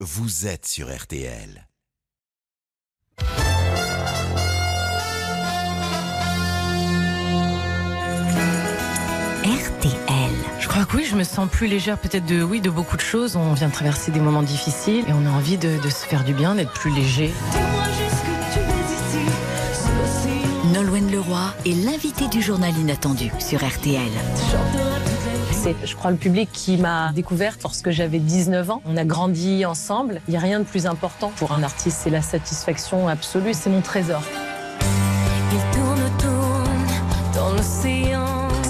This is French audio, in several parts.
vous êtes sur RTL. RTL. Je crois que oui, je me sens plus légère peut-être de oui de beaucoup de choses. On vient de traverser des moments difficiles et on a envie de, de se faire du bien, d'être plus léger. Nolwenn Leroy est l'invité du journal inattendu sur RTL. C'est, je crois, le public qui m'a découverte lorsque j'avais 19 ans. On a grandi ensemble. Il n'y a rien de plus important pour un artiste, c'est la satisfaction absolue, c'est mon trésor.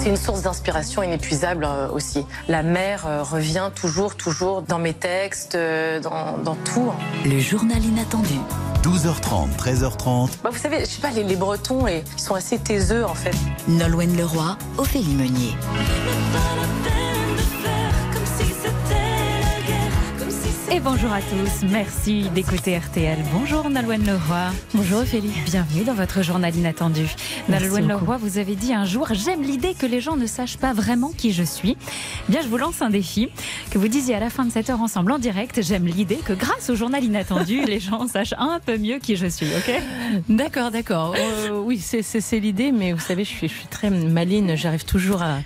C'est une source d'inspiration inépuisable euh, aussi. La mer euh, revient toujours, toujours dans mes textes, euh, dans, dans tout. Le journal inattendu. 12h30, 13h30, Bah, vous savez, je sais pas, les, les Bretons, ils sont assez taiseux en fait. Nolwenn Leroy, Ophélie Meunier. Et bonjour à tous, merci d'écouter RTL. Bonjour Nalwen Leroy. Bonjour Ophélie. Bienvenue dans votre journal inattendu. Beaucoup. Leroy, vous avez dit un jour J'aime l'idée que les gens ne sachent pas vraiment qui je suis. Bien, je vous lance un défi. Que vous disiez à la fin de cette heure ensemble en direct J'aime l'idée que grâce au journal inattendu, les gens sachent un peu mieux qui je suis, ok? D'accord, d'accord. Euh, oui, c'est, l'idée, mais vous savez, je suis, je suis très maline, j'arrive toujours à,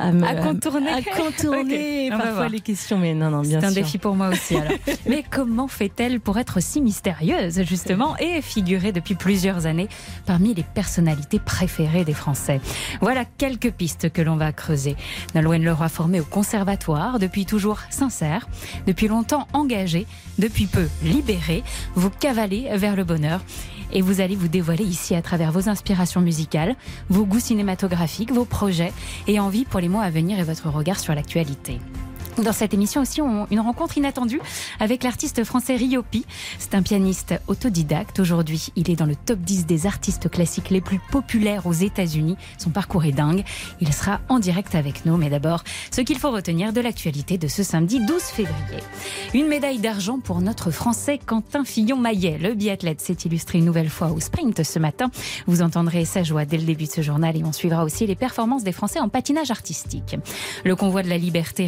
à, me- À contourner. à contourner parfois les questions, mais non, non, bien C'est un sûr. défi pour moi aussi. Alors. Mais comment fait-elle pour être si mystérieuse, justement, et figurer depuis plusieurs années parmi les personnalités préférées des Français? Voilà quelques pistes que l'on va creuser. Nolwenn Leroy formée au conservatoire, depuis toujours sincère, depuis longtemps engagée, depuis peu libérée, vous cavalez vers le bonheur. Et vous allez vous dévoiler ici à travers vos inspirations musicales, vos goûts cinématographiques, vos projets et envies pour les mois à venir et votre regard sur l'actualité. Dans cette émission aussi, on- une rencontre inattendue avec l'artiste français Riopi. C'est un pianiste autodidacte. Aujourd'hui, il est dans le top 10 des artistes classiques les plus populaires aux États-Unis. Son parcours est dingue. Il sera en direct avec nous. Mais d'abord, ce qu'il faut retenir de l'actualité de ce samedi 12 février. Une médaille d'argent pour notre français Quentin Fillon-Maillet. Le biathlète s'est illustré une nouvelle fois au sprint ce matin. Vous entendrez sa joie dès le début de ce journal et on suivra aussi les performances des Français en patinage artistique. Le convoi de la liberté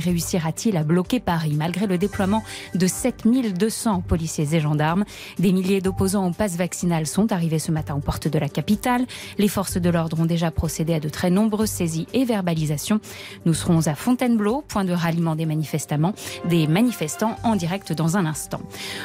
réussira-t-il à bloquer Paris malgré le déploiement de 7200 policiers et gendarmes Des milliers d'opposants au pass vaccinal sont arrivés ce matin aux portes de la capitale. Les forces de l'ordre ont déjà procédé à de très nombreuses saisies et verbalisations. Nous serons à Fontainebleau, point de ralliement des manifestants, des manifestants en direct dans un instant.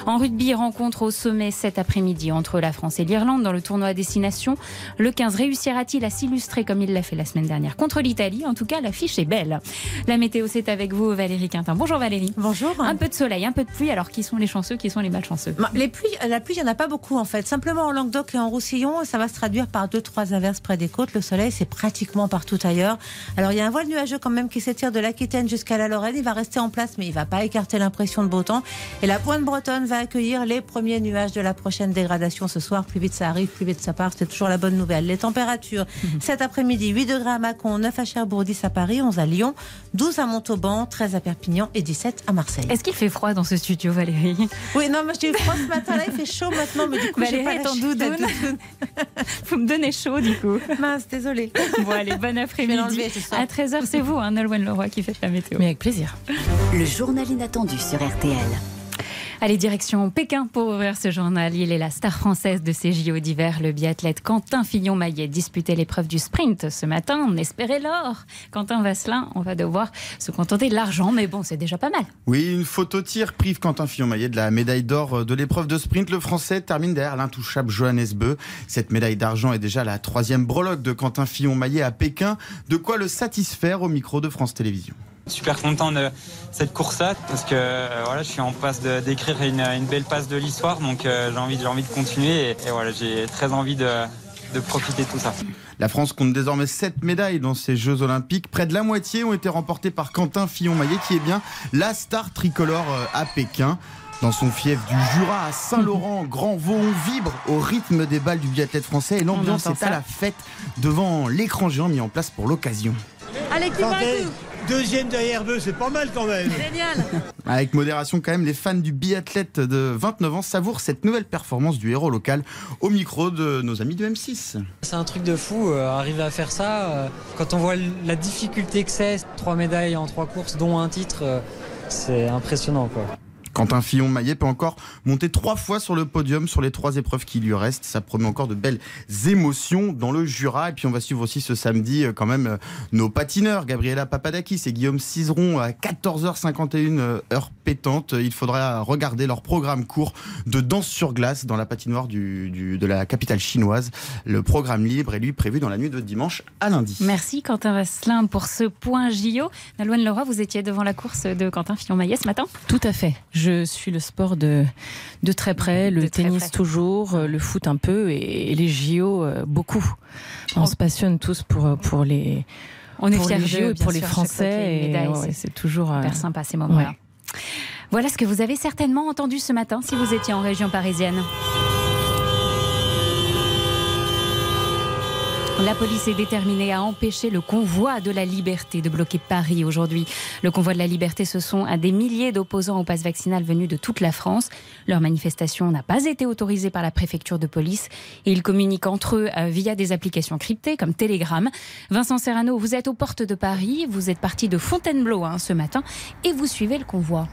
En rugby, rencontre au sommet cet après-midi entre la France et l'Irlande dans le tournoi à destination. Le 15 réussira-t-il à s'illustrer comme il l'a fait la semaine dernière contre l'Italie? En tout cas, l'affiche est belle. La météo, c'est avec vous, Valérie Quintin. Bonjour Valérie. Bonjour. Un peu de soleil, un peu de pluie. Alors, qui sont les chanceux, qui sont les malchanceux? Bah, Les pluies, la pluie, il n'y en a pas beaucoup en fait. Simplement en Languedoc et en Roussillon, ça va se traduire par deux, trois averses près des côtes. Le soleil, c'est pratiquement partout ailleurs. Alors il y a un voile nuageux quand même qui s'étire de l'Aquitaine jusqu'à la Lorraine. Il va rester en place, mais il va pas écarter l'impression de beau temps. Et la pointe bretonne va accueillir les premiers nuages de la prochaine dégradation ce soir. Plus vite ça arrive, plus vite ça part. C'est toujours la bonne nouvelle. Les températures, cet après-midi, 8 degrés à Mâcon, 9 à Cherbourg, 10 à Paris, 11 à Lyon, 12 à Montauban, 13 à Perpignan et 17 à Marseille. Est-ce qu'il fait froid dans ce studio, Valérie? Oui, non, moi j'ai eu froid ce matin, là il fait chaud maintenant, mais du coup j'ai Valérie pas est en doudoune. Vous me donnez chaud, du coup. Mince, désolée. Bon, allez, bon après-midi. À 13h, c'est vous, hein, Nolwenn Leroy, qui fait la météo. Mais avec plaisir. Le journal inattendu sur RTL. Allez, direction Pékin pour ouvrir ce journal. Il est la star française de ces JO d'hiver. Le biathlète Quentin Fillon-Maillet disputait l'épreuve du sprint ce matin. On espérait l'or. Quentin Vasselin, on va devoir se contenter de l'argent, mais bon, c'est déjà pas mal. Oui, une photo tir prive Quentin Fillon-Maillet de la médaille d'or de l'épreuve de sprint. Le Français termine derrière l'intouchable Johannes Beu. Cette médaille d'argent est déjà la troisième breloque de Quentin Fillon-Maillet à Pékin. De quoi le satisfaire au micro de France Télévisions. Super content de cette course-là parce que euh, voilà, je suis en passe d'écrire une, une belle passe de l'histoire, donc euh, j'ai envie, j'ai envie de continuer et, et voilà, j'ai très envie de, de profiter de tout ça. La France compte désormais 7 médailles dans ces Jeux Olympiques. Près de la moitié ont été remportées par Quentin Fillon-Maillet, qui est bien la star tricolore euh, à Pékin. Dans son fief du Jura à Saint-Laurent, Grand Vaux, on vibre au rythme des balles du biathlète français et l'ambiance est à la fête devant l'écran géant mis en place pour l'occasion. Santé. Deuxième derrière eux, c'est pas mal quand même. Avec modération quand même, les fans du biathlète de 29 ans savourent cette nouvelle performance du héros local au micro de nos amis de M6. C'est un truc de fou, euh, arriver à faire ça. euh, quand on voit la difficulté que c'est, trois médailles en trois courses, dont un titre, euh, c'est impressionnant. Quoi. Quentin Fillon-Maillet peut encore monter trois fois sur le podium sur les trois épreuves qui lui restent. Ça promet encore de belles émotions dans le Jura. Et puis on va suivre aussi ce samedi euh, quand même euh, nos patineurs, Gabriela Papadakis et Guillaume Cizeron à 14h51 euh, heure pétante. Il faudra regarder leur programme court de danse sur glace dans la patinoire du, du- de la capitale chinoise. Le programme libre est lui prévu dans la nuit de dimanche à lundi. Merci Quentin Vasselin pour ce point JO. Naloine Leroy, vous étiez devant la course de Quentin Fillon-Maillet ce matin Tout à fait. Je suis le sport de, de très près, le De tennis toujours, euh, le foot un peu et, les JO euh, beaucoup. On se passionne tous pour, pour les, On est pour fiers les JO pour les sûr, Français. ouais, c'est toujours. euh, Super sympa ces moments-là. ouais. Voilà ce que vous avez certainement entendu ce matin si vous étiez en région parisienne. La police est déterminée à empêcher le convoi de la liberté de bloquer Paris aujourd'hui. Le convoi de la liberté, ce sont à des milliers d'opposants au pass vaccinal venus de toute la France. Leur manifestation n'a pas été autorisée par la préfecture de police et ils communiquent entre eux euh, via des applications cryptées comme Telegram. Vincent Serrano, vous êtes aux portes de Paris, vous êtes parti de Fontainebleau hein, ce matin et vous suivez le convoi.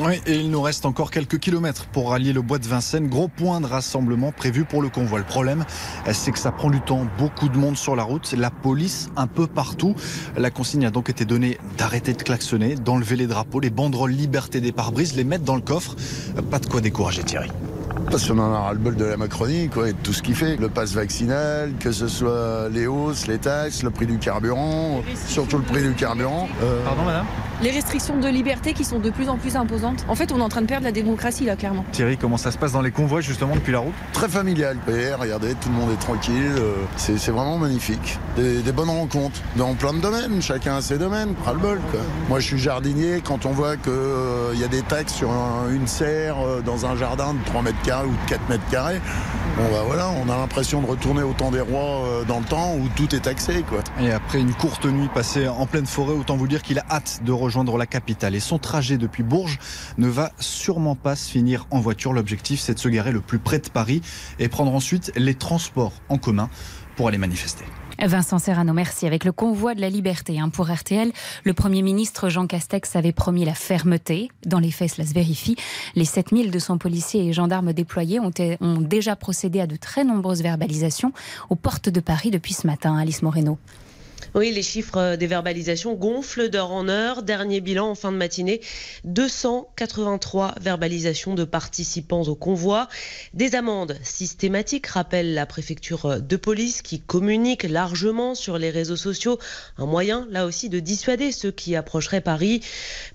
Oui, et il nous reste encore quelques kilomètres pour rallier le bois de Vincennes. Gros point de rassemblement prévu pour le convoi. Le problème, c'est que ça prend du temps. Beaucoup de monde sur la route. La police un peu partout. La consigne a donc été donnée d'arrêter de klaxonner, d'enlever les drapeaux, les banderoles liberté des pare-brises, les mettre dans le coffre. Pas de quoi décourager Thierry. Parce qu'on en a ras-le-bol de la Macronie, quoi, et de tout ce qu'il fait. Le pass vaccinal, que ce soit les hausses, les taxes, le prix du carburant, surtout le prix du carburant. Euh, Pardon, madame Les restrictions de liberté qui sont de plus en plus imposantes. En fait, on est en train de perdre la démocratie, là, clairement. Thierry, comment ça se passe dans les convois justement depuis la route? Très familial. Et regardez, tout le monde est tranquille. euh, C'est c'est vraiment magnifique. Des, des bonnes rencontres dans plein de domaines. Chacun a ses domaines. Ras-le-bol, quoi. Moi, je suis jardinier. Quand on voit qu'il y a des taxes sur un- une serre euh, dans un jardin de 3 mètres carrés ou de 4 mètres carrés, bah voilà, on a l'impression de retourner au temps des rois euh, dans le temps où tout est taxé. Et après une courte nuit passée en pleine forêt, autant vous dire qu'il a hâte de rejoindre la capitale. Et son trajet depuis Bourges ne va sûrement pas se finir en voiture. L'objectif, c'est de se garer le plus près de Paris et prendre ensuite les transports en commun pour aller manifester. Vincent Serrano, merci. Avec le convoi de la liberté hein, pour RTL, le Premier ministre Jean Castex avait promis la fermeté. Dans les faits, cela se vérifie. Les 7200 policiers et gendarmes déployés ont, ont déjà procédé à de très nombreuses verbalisations aux portes de Paris depuis ce matin. Alice Moreno. Oui, les chiffres des verbalisations gonflent d'heure en heure. Dernier bilan en fin de matinée, 283 verbalisations de participants au convoi. Des amendes systématiques, rappelle la préfecture de police, qui communique largement sur les réseaux sociaux. Un moyen, là aussi, de dissuader ceux qui approcheraient Paris.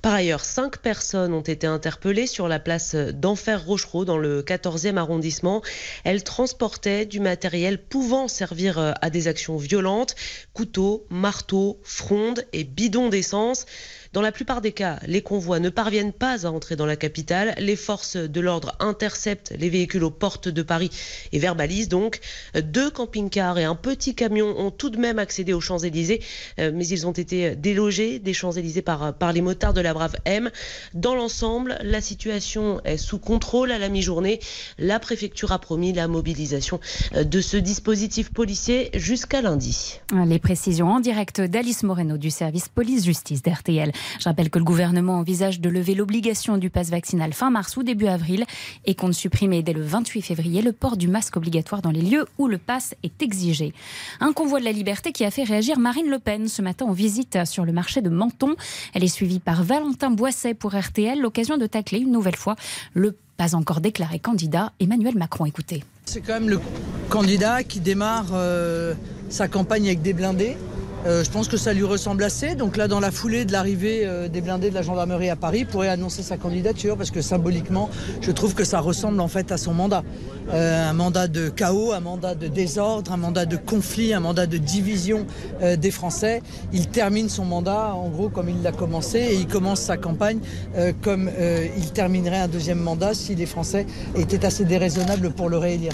Par ailleurs, cinq personnes ont été interpellées sur la place d'Enfer Rochereau, dans le 14e arrondissement. Elles transportaient du matériel pouvant servir à des actions violentes, couteaux, marteaux, frondes et bidons d'essence. Dans la plupart des cas, les convois ne parviennent pas à entrer dans la capitale. Les forces de l'ordre interceptent les véhicules aux portes de Paris et verbalisent donc. Deux camping-cars et un petit camion ont tout de même accédé aux Champs-Élysées, euh, mais ils ont été délogés des Champs-Élysées par, les motards de la Brave M. Dans l'ensemble, la situation est sous contrôle à la mi-journée. La préfecture a promis la mobilisation euh, de ce dispositif policier jusqu'à lundi. Les précisions en direct d'Alice Moreno du service police-justice d'RTL. Je rappelle que le gouvernement envisage de lever l'obligation du pass vaccinal fin mars ou début avril et compte supprimer dès le 28 février le port du masque obligatoire dans les lieux où le pass est exigé. Un convoi de la liberté qui a fait réagir Marine Le Pen ce matin en visite sur le marché de Menton. Elle est suivie par Valentin Boisset pour RTL, l'occasion de tacler une nouvelle fois le pas encore déclaré candidat Emmanuel Macron. Écoutez. C'est quand même le candidat qui démarre euh, sa campagne avec des blindés. Euh, je pense que ça lui ressemble assez. Donc là, dans la foulée de l'arrivée euh, des blindés de la gendarmerie à Paris, pourrait annoncer sa candidature parce que symboliquement, je trouve que ça ressemble en fait à son mandat. Euh, un mandat de chaos, un mandat de désordre, un mandat de conflit, un mandat de division des Français. Il termine son mandat en gros comme il l'a commencé et il commence sa campagne comme il terminerait un deuxième mandat si les Français étaient assez déraisonnables pour le réélire.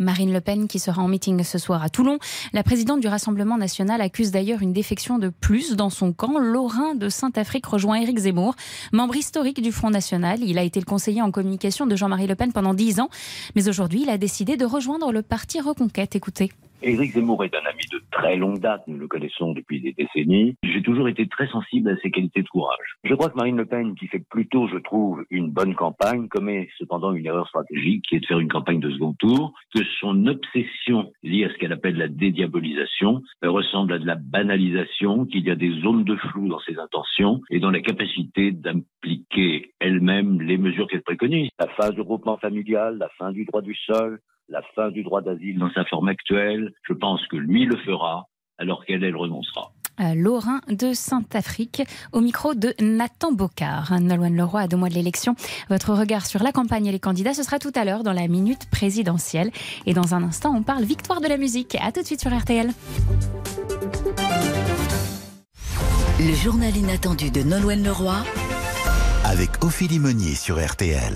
Marine Le Pen qui sera en meeting ce soir à Toulon. La présidente du Rassemblement national accuse d'ailleurs une défection de plus dans son camp. Lorrain de Saint-Afrique rejoint Éric Zemmour, membre historique du Front National. Il a été le conseiller en communication de Jean-Marie Le Pen pendant dix ans. Mais aujourd'hui, il a décidé de rejoindre le parti Reconquête. Écoutez. Éric Zemmour est un ami de très longue date, nous le connaissons depuis des décennies. J'ai toujours été très sensible à ses qualités de courage. Je crois que Marine Le Pen, qui fait plutôt, je trouve, une bonne campagne, commet cependant une erreur stratégique qui est de faire une campagne de second tour, que son obsession liée à ce qu'elle appelle la dédiabolisation euh, ressemble à de la banalisation, qu'il y a des zones de flou dans ses intentions et dans la capacité d'impliquer elle-même les mesures qu'elle préconise. La phase de groupement familial, la fin du droit du sol, la fin du droit d'asile dans sa forme actuelle, je pense que lui le fera alors qu'elle, elle renoncera. Euh, Laurin de Sainte-Afrique, au micro de Nathan Bocard. Nolwenn Leroy, à deux mois de l'élection. Votre regard sur la campagne et les candidats, ce sera tout à l'heure dans la minute présidentielle. Et dans un instant, on parle victoire de la musique. À tout de suite sur RTL. Le journal inattendu de Nolwenn Leroy avec Ophélie Meunier sur RTL.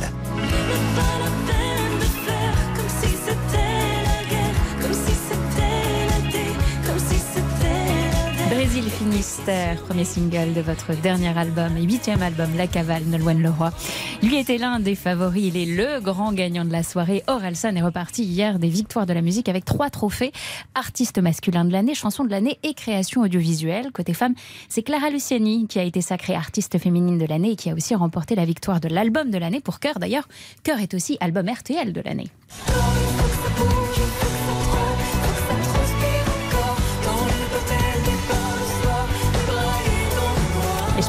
Brésil Finistère, premier single de votre dernier album et huitième album, La Cavale, Nolwenn Leroy. Lui était l'un des favoris, il est le grand gagnant de la soirée. Orelsan est reparti hier des victoires de la musique avec trois trophées. Artiste masculin de l'année, chanson de l'année et création audiovisuelle. Côté femme, c'est Clara Luciani qui a été sacrée artiste féminine de l'année et qui a aussi remporté la victoire de l'album de l'année pour Cœur. D'ailleurs, Cœur est aussi album RTL de l'année.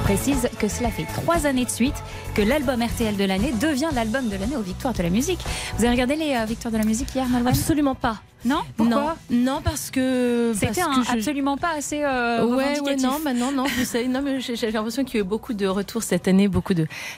Précise que cela fait trois années de suite que l'album RTL de l'année devient l'album de l'année aux Victoires de la musique. Vous avez regardé les euh, Victoires de la musique hier, Nolwenn Absolument pas. Non Pourquoi non, non, parce que C'était je- absolument pas assez euh, ouais, ouais, non, bah non, non, vous savez, non, mais j'ai l'impression qu'il y a eu beaucoup de retours cette année, beaucoup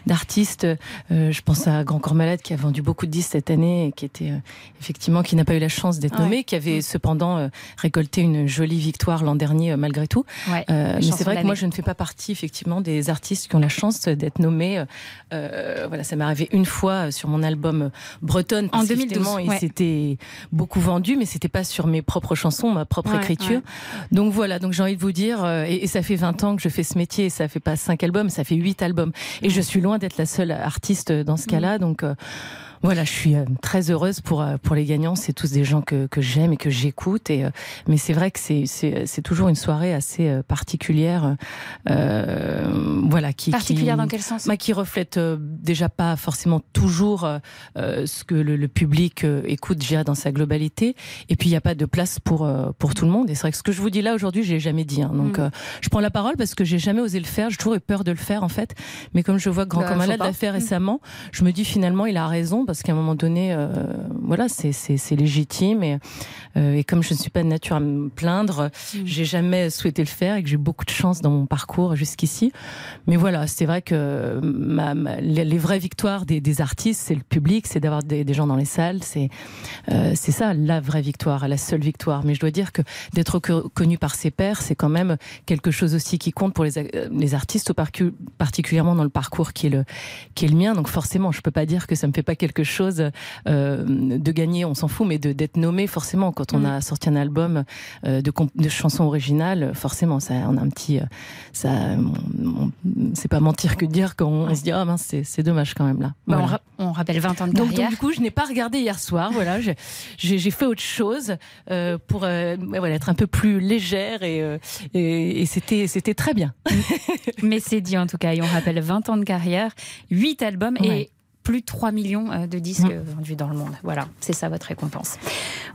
d'artistes. Euh, je pense à Grand Corps Malade qui a vendu beaucoup de disques cette année et qui était euh, effectivement qui n'a pas eu la chance d'être Ouais. nommé, qui avait cependant euh, récolté une jolie victoire l'an dernier malgré tout. Ouais, mais c'est vrai que moi, je ne fais pas partie effectivement des artistes qui ont la chance d'être nommés. Voilà, ça m'est arrivé une fois sur mon album Bretonne. En parce 2012, qu'effectivement, il ouais. s'était beaucoup vendu, mais c'était pas sur mes propres chansons, ma propre Ouais, écriture. Donc voilà, donc j'ai envie de vous dire, euh, et, et ça fait 20 ans que je fais ce métier, et ça fait pas cinq albums, ça fait huit albums. Et je suis loin d'être la seule artiste dans ce cas-là, donc euh, voilà, je suis euh, très heureuse pour euh, pour les gagnants. C'est tous des gens que, que j'aime et que j'écoute. Et euh, mais c'est vrai que c'est c'est c'est toujours une soirée assez particulière, euh, voilà, qui Particulière qui, dans quel sens? bah, qui reflète déjà pas forcément toujours euh, ce que le, le public euh, écoute déjà dans sa globalité. Et puis il n'y a pas de place pour pour tout le monde. Et c'est vrai que ce que je vous dis là aujourd'hui, je l'ai jamais dit. hein. Donc Mm. je prends la parole parce que j'ai jamais osé le faire. J'ai toujours eu peur de le faire en fait. Mais comme je vois que Grand Bah, Corps faut Malade pas. l'a fait Mm. récemment, je me dis finalement il a raison parce qu'à un moment donné, euh, voilà, c'est légitime et euh, et comme je ne suis pas de nature à me plaindre, j'ai jamais souhaité le faire et que j'ai eu beaucoup de chance dans mon parcours jusqu'ici. Mais voilà, c'est vrai que ma, ma- les, les vraies victoires des, des artistes, c'est le public, c'est d'avoir des, des gens dans les salles, c'est euh, c'est ça la vraie victoire, la seule victoire. Mais je dois dire que d'être co- connu par ses pairs, c'est quand même quelque chose aussi qui compte pour les, les artistes, particulièrement dans le parcours qui est le qui est le mien. Donc forcément, je peux pas dire que ça me fait pas quelque chose euh, de gagner, on s'en fout, mais de d'être nommé forcément quand on Mm. a sorti un album euh, de, de chansons originales, forcément, ça on a un petit, euh, ça, c'est pas mentir que dire qu'on on se dit ah mince, c'est dommage quand même là. Bah, on, Voilà. ra- on rappelle 20 ans de Donc, carrière. donc, du coup, je n'ai pas regardé hier soir. Voilà, j'ai- fait autre chose euh, pour voilà, être un peu plus légère et, et, et c'était c'était très bien. Mais c'est dit en tout cas. Et on rappelle 20 ans de carrière, 8 albums Ouais. et plus de 3 millions euh, de disques Mm. euh, vendus dans le monde. Voilà, c'est ça votre récompense.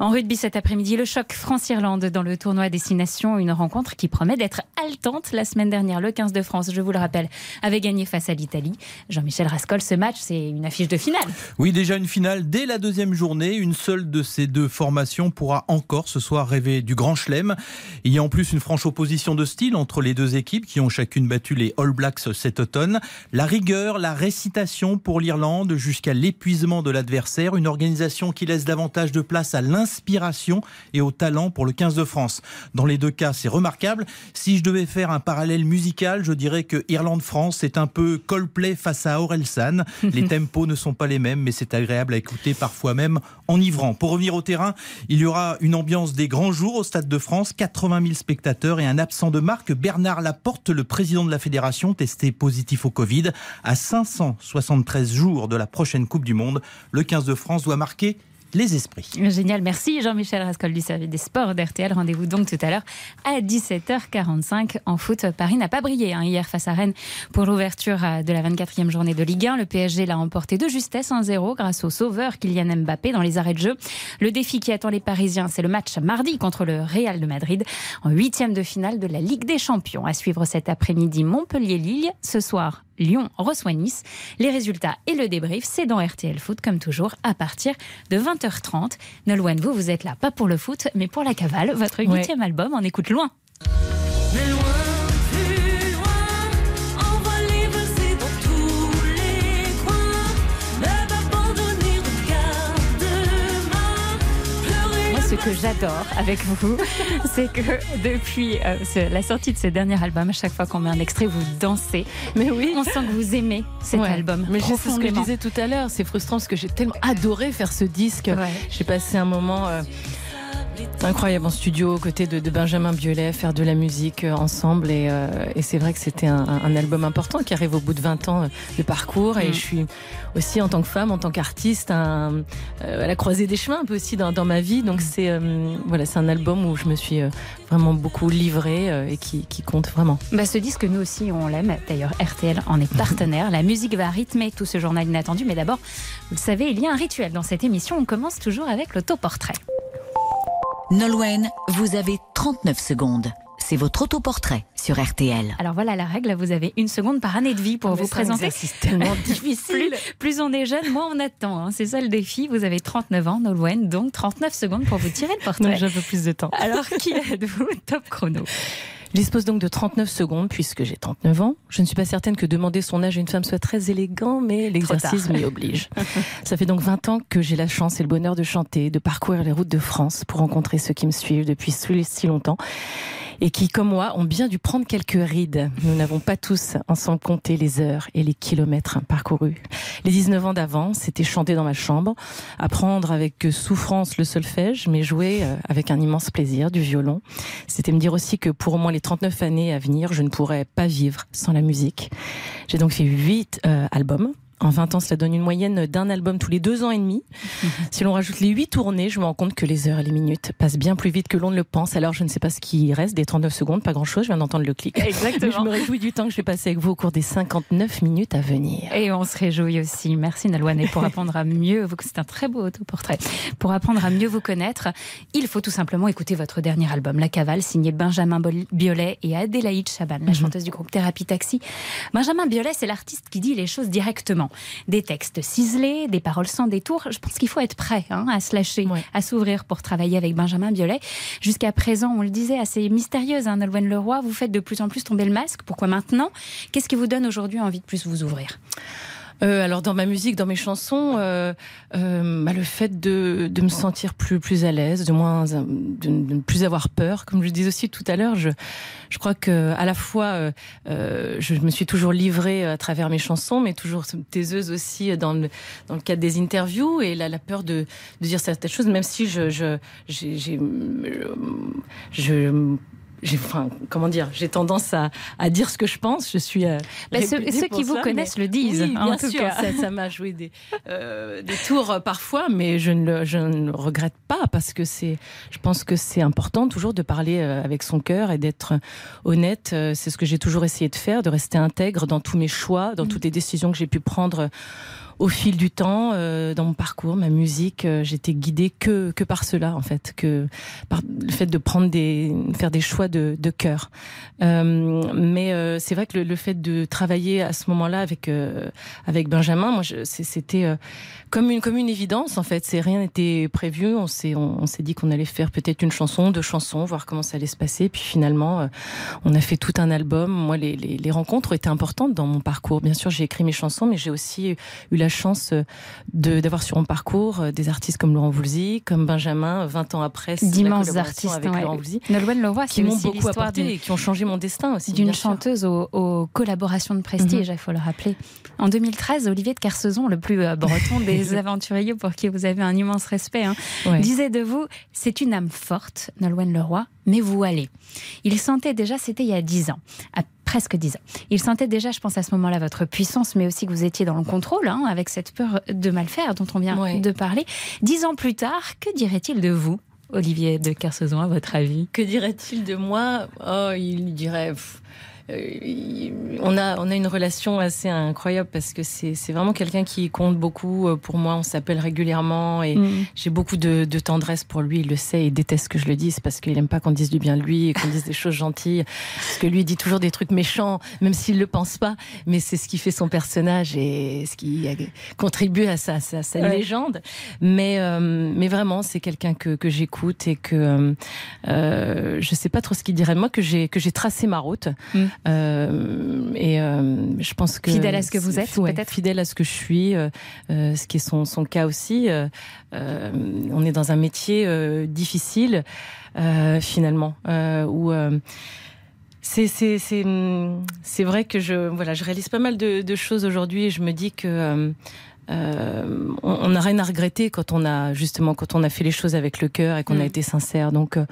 En rugby cet après-midi, le choc France-Irlande dans le tournoi Destination, une rencontre qui promet d'être haletante. La semaine dernière, le 15 de France, je vous le rappelle, avait gagné face à l'Italie. Jean-Michel Rascol, ce match, c'est une affiche de finale. Oui, déjà une finale dès la deuxième journée. Une seule de ces deux formations pourra encore ce soir rêver du grand chelem. Il y a en plus une franche opposition de style entre les deux équipes qui ont chacune battu les All Blacks cet automne. La rigueur, la récitation pour l'Irlande jusqu'à l'épuisement de l'adversaire. Une organisation qui laisse davantage de place à l'inspiration et au talent pour le 15 de France. Dans les deux cas, c'est remarquable. Si je devais faire un parallèle musical, je dirais que Irlande-France, c'est un peu Coldplay face à Orelsan. Les tempos ne sont pas les mêmes, mais c'est agréable à écouter, parfois même enivrant. Pour revenir au terrain, il y aura une ambiance des grands jours au Stade de France, 80 000 spectateurs et un absent de marque, Bernard Laporte, le président de la fédération, testé positif au Covid. À 573 jours de la prochaine Coupe du Monde, le 15 de France doit marquer les esprits. Génial, merci Jean-Michel Rascol du service des sports d'RTL. Rendez-vous donc tout à l'heure à 17h45 en foot. Paris n'a pas brillé hein, hier face à Rennes pour l'ouverture euh, de la 24e journée de Ligue 1. Le PSG l'a emporté de justesse 1-0 grâce au sauveur Kylian Mbappé dans les arrêts de jeu. Le défi qui attend les Parisiens, c'est le match mardi contre le Real de Madrid en huitième de finale de la Ligue des Champions. À suivre cet après-midi Montpellier-Lille. Ce soir, Lyon reçoit Nice. Les résultats et le débrief, c'est dans RTL Foot, comme toujours, à partir de 20h30. Nolwenn, vous, vous êtes là, pas pour le foot, mais pour la cavale. Votre Ouais. huitième album, on écoute loin. Que j'adore avec vous, c'est que depuis euh, ce- la sortie de ce dernier album, à chaque fois qu'on met un extrait, vous dansez. Mais oui. On sent que vous aimez cet Ouais. album. Mais c'est ce que je disais tout à l'heure, c'est frustrant parce que j'ai tellement adoré faire ce disque. J'ai passé un moment euh, incroyable en studio aux côtés de, de Benjamin Biolay, faire de la musique euh, ensemble. Et, euh, et c'est vrai que c'était un, un album important qui arrive au bout de 20 ans euh, de parcours. Et Mm. je suis aussi en tant que femme, en tant qu'artiste, euh, à la croisée des chemins un peu aussi dans, dans ma vie. Donc c'est euh, voilà, c'est un album où je me suis vraiment beaucoup livrée et qui, qui compte vraiment. Bah, ce disque, nous aussi, on l'aime. D'ailleurs, RTL en est partenaire. La musique va rythmer tout ce journal inattendu. Mais d'abord, vous le savez, il y a un rituel dans cette émission. On commence toujours avec l'autoportrait. Nolwenn, vous avez 39 secondes. C'est votre autoportrait sur RTL. Alors voilà la règle, vous avez une seconde par année de vie pour Mais vous c'est présenter. exercice tellement difficile. Plus, plus on est jeune, moins on attend. hein. C'est ça le défi. Vous avez 39 ans, Nolwenn, donc 39 secondes pour vous tirer le portrait. J'ai un peu plus de temps. Alors qui êtes-vous? Top chrono. Je dispose donc de 39 secondes puisque j'ai 39 ans. Je ne suis pas certaine que demander son âge à une femme soit très élégant, mais l'exercice m'y oblige. Ça fait donc 20 ans que j'ai la chance et le bonheur de chanter, de parcourir les routes de France pour rencontrer ceux qui me suivent depuis si longtemps et qui, comme moi, ont bien dû prendre quelques rides. Nous n'avons pas tous ensemble compté les heures et les kilomètres parcourus. Les 19 ans d'avant, c'était chanter dans ma chambre, apprendre avec souffrance le solfège, mais jouer euh, avec un immense plaisir du violon. C'était me dire aussi que pour au moins les 39 années à venir, je ne pourrais pas vivre sans la musique. J'ai donc fait 8 albums. En 20 ans, cela donne une moyenne d'un album tous les deux ans et demi. Si l'on rajoute les 8 tournées, je me rends compte que les heures et les minutes passent bien plus vite que l'on ne le pense. Alors, je ne sais pas ce qui reste des 39 secondes, pas grand-chose, je viens d'entendre le clic. Exactement. Mais je me réjouis du temps que je vais passer avec vous au cours des 59 minutes à venir. Et on se réjouit aussi. Merci Nolwenn. Et pour apprendre à mieux, vous- c'est un très beau autoportrait. Pour apprendre à mieux vous connaître, il faut tout simplement écouter votre dernier album, La Cavale, signé Benjamin Biolay et Adélaïde Chaban, la chanteuse du groupe Thérapie Taxi. Benjamin Biolay, c'est l'artiste qui dit les choses directement. Des textes ciselés, des paroles sans détour. Je pense qu'il faut être prêt hein, à se lâcher, à s'ouvrir pour travailler avec Benjamin Biolay. Jusqu'à présent, on le disait, assez mystérieuse, hein, Nolwenn Leroy. Vous faites de plus en plus tomber le masque. Pourquoi maintenant? Qu'est-ce qui vous donne aujourd'hui envie de plus vous ouvrir? Euh, alors dans ma musique, dans mes chansons, euh, euh, bah, le fait de, de me sentir plus plus à l'aise, de moins de, ne plus avoir peur, comme je disais aussi tout à l'heure, je je crois que à la fois euh, euh, je me suis toujours livrée à travers mes chansons, mais toujours taiseuse aussi dans le dans le cadre des interviews et la, la peur de, de dire certaines choses, même si je je j'ai je j'ai, enfin, comment dire, j'ai tendance à, à dire ce que je pense. Je suis. euh, Bah, ceux- ceux qui vous ça, connaissent mais- le disent, Oui, hein, en bien tout sûr, cas. ça, m'a joué des, euh, des tours euh, parfois, mais je ne, le- je ne le regrette pas parce que c'est. Je pense que c'est important toujours de parler euh, avec son cœur et d'être honnête. Euh, C'est ce que j'ai toujours essayé de faire, de rester intègre dans tous mes choix, dans toutes les décisions que j'ai pu prendre au fil du temps, euh, dans mon parcours, ma musique, euh, j'étais guidée que, que par cela, en fait, que par le fait de prendre des, faire des choix de, cœur. Euh, mais c'est vrai que le, le fait de travailler à ce moment-là avec avec Benjamin, moi, c'était comme une comme une évidence, en fait. Rien n'était prévu. On s'est on, on dit qu'on allait faire peut-être une chanson, deux chansons, voir comment ça allait se passer. Puis finalement, on a fait tout un album. Moi, les, les, les rencontres ont été importantes dans mon parcours. Bien sûr, j'ai écrit mes chansons, mais j'ai aussi eu la chance euh, de d'avoir sur mon parcours euh, des artistes comme Laurent Voulzy, comme Benjamin, 20 ans après, D'immenses artistes. avec ouais. Laurent Voulzy, Leroy, qui m'ont beaucoup apporté et qui ont changé mon destin aussi. d'une chanteuse aux, aux collaborations de prestige, il faut le rappeler. En 2013, Olivier de Kersauzon, le plus euh, breton des aventuriers pour qui vous avez un immense respect, hein, Ouais. disait de vous c'est une âme forte, Nolwenn Leroy, mais vous allez. Il sentait déjà, c'était il y a dix ans. À presque 10 ans. Il sentait déjà, je pense à ce moment-là, votre puissance, mais aussi que vous étiez dans le contrôle, hein, avec cette peur de mal faire dont on vient Ouais. de parler. Dix ans plus tard, que dirait-il de vous Olivier de Kersauzon, à votre avis? Que dirait-il de moi? Oh, il dirait. pff, on a on a une relation assez incroyable parce que c'est c'est vraiment quelqu'un qui compte beaucoup euh, pour moi. On s'appelle régulièrement et Mm. j'ai beaucoup de, de tendresse pour lui. Il le sait. Il déteste que je le dise parce qu'il aime pas qu'on dise du bien de lui et qu'on dise des choses gentilles. Parce que lui il dit toujours des trucs méchants, même s'il le pense pas. Mais c'est ce qui fait son personnage et ce qui euh, contribue à sa, sa, sa Ouais. légende. Mais euh, mais vraiment c'est quelqu'un que, que j'écoute et que euh, euh, je sais pas trop ce qu'il dirait de moi que j'ai que j'ai tracé ma route. Mm. Euh, et euh, je pense que Fidèle à ce que vous êtes, ouais, peut-être fidèle à ce que je suis, euh, ce qui est son, son cas aussi. on est dans un métier difficile finalement où c'est c'est c'est c'est vrai que je voilà je réalise pas mal de, de choses aujourd'hui et je me dis que euh, on n'a rien à regretter quand on a justement quand on a fait les choses avec le cœur et qu'on a Mm. été sincère. Donc euh,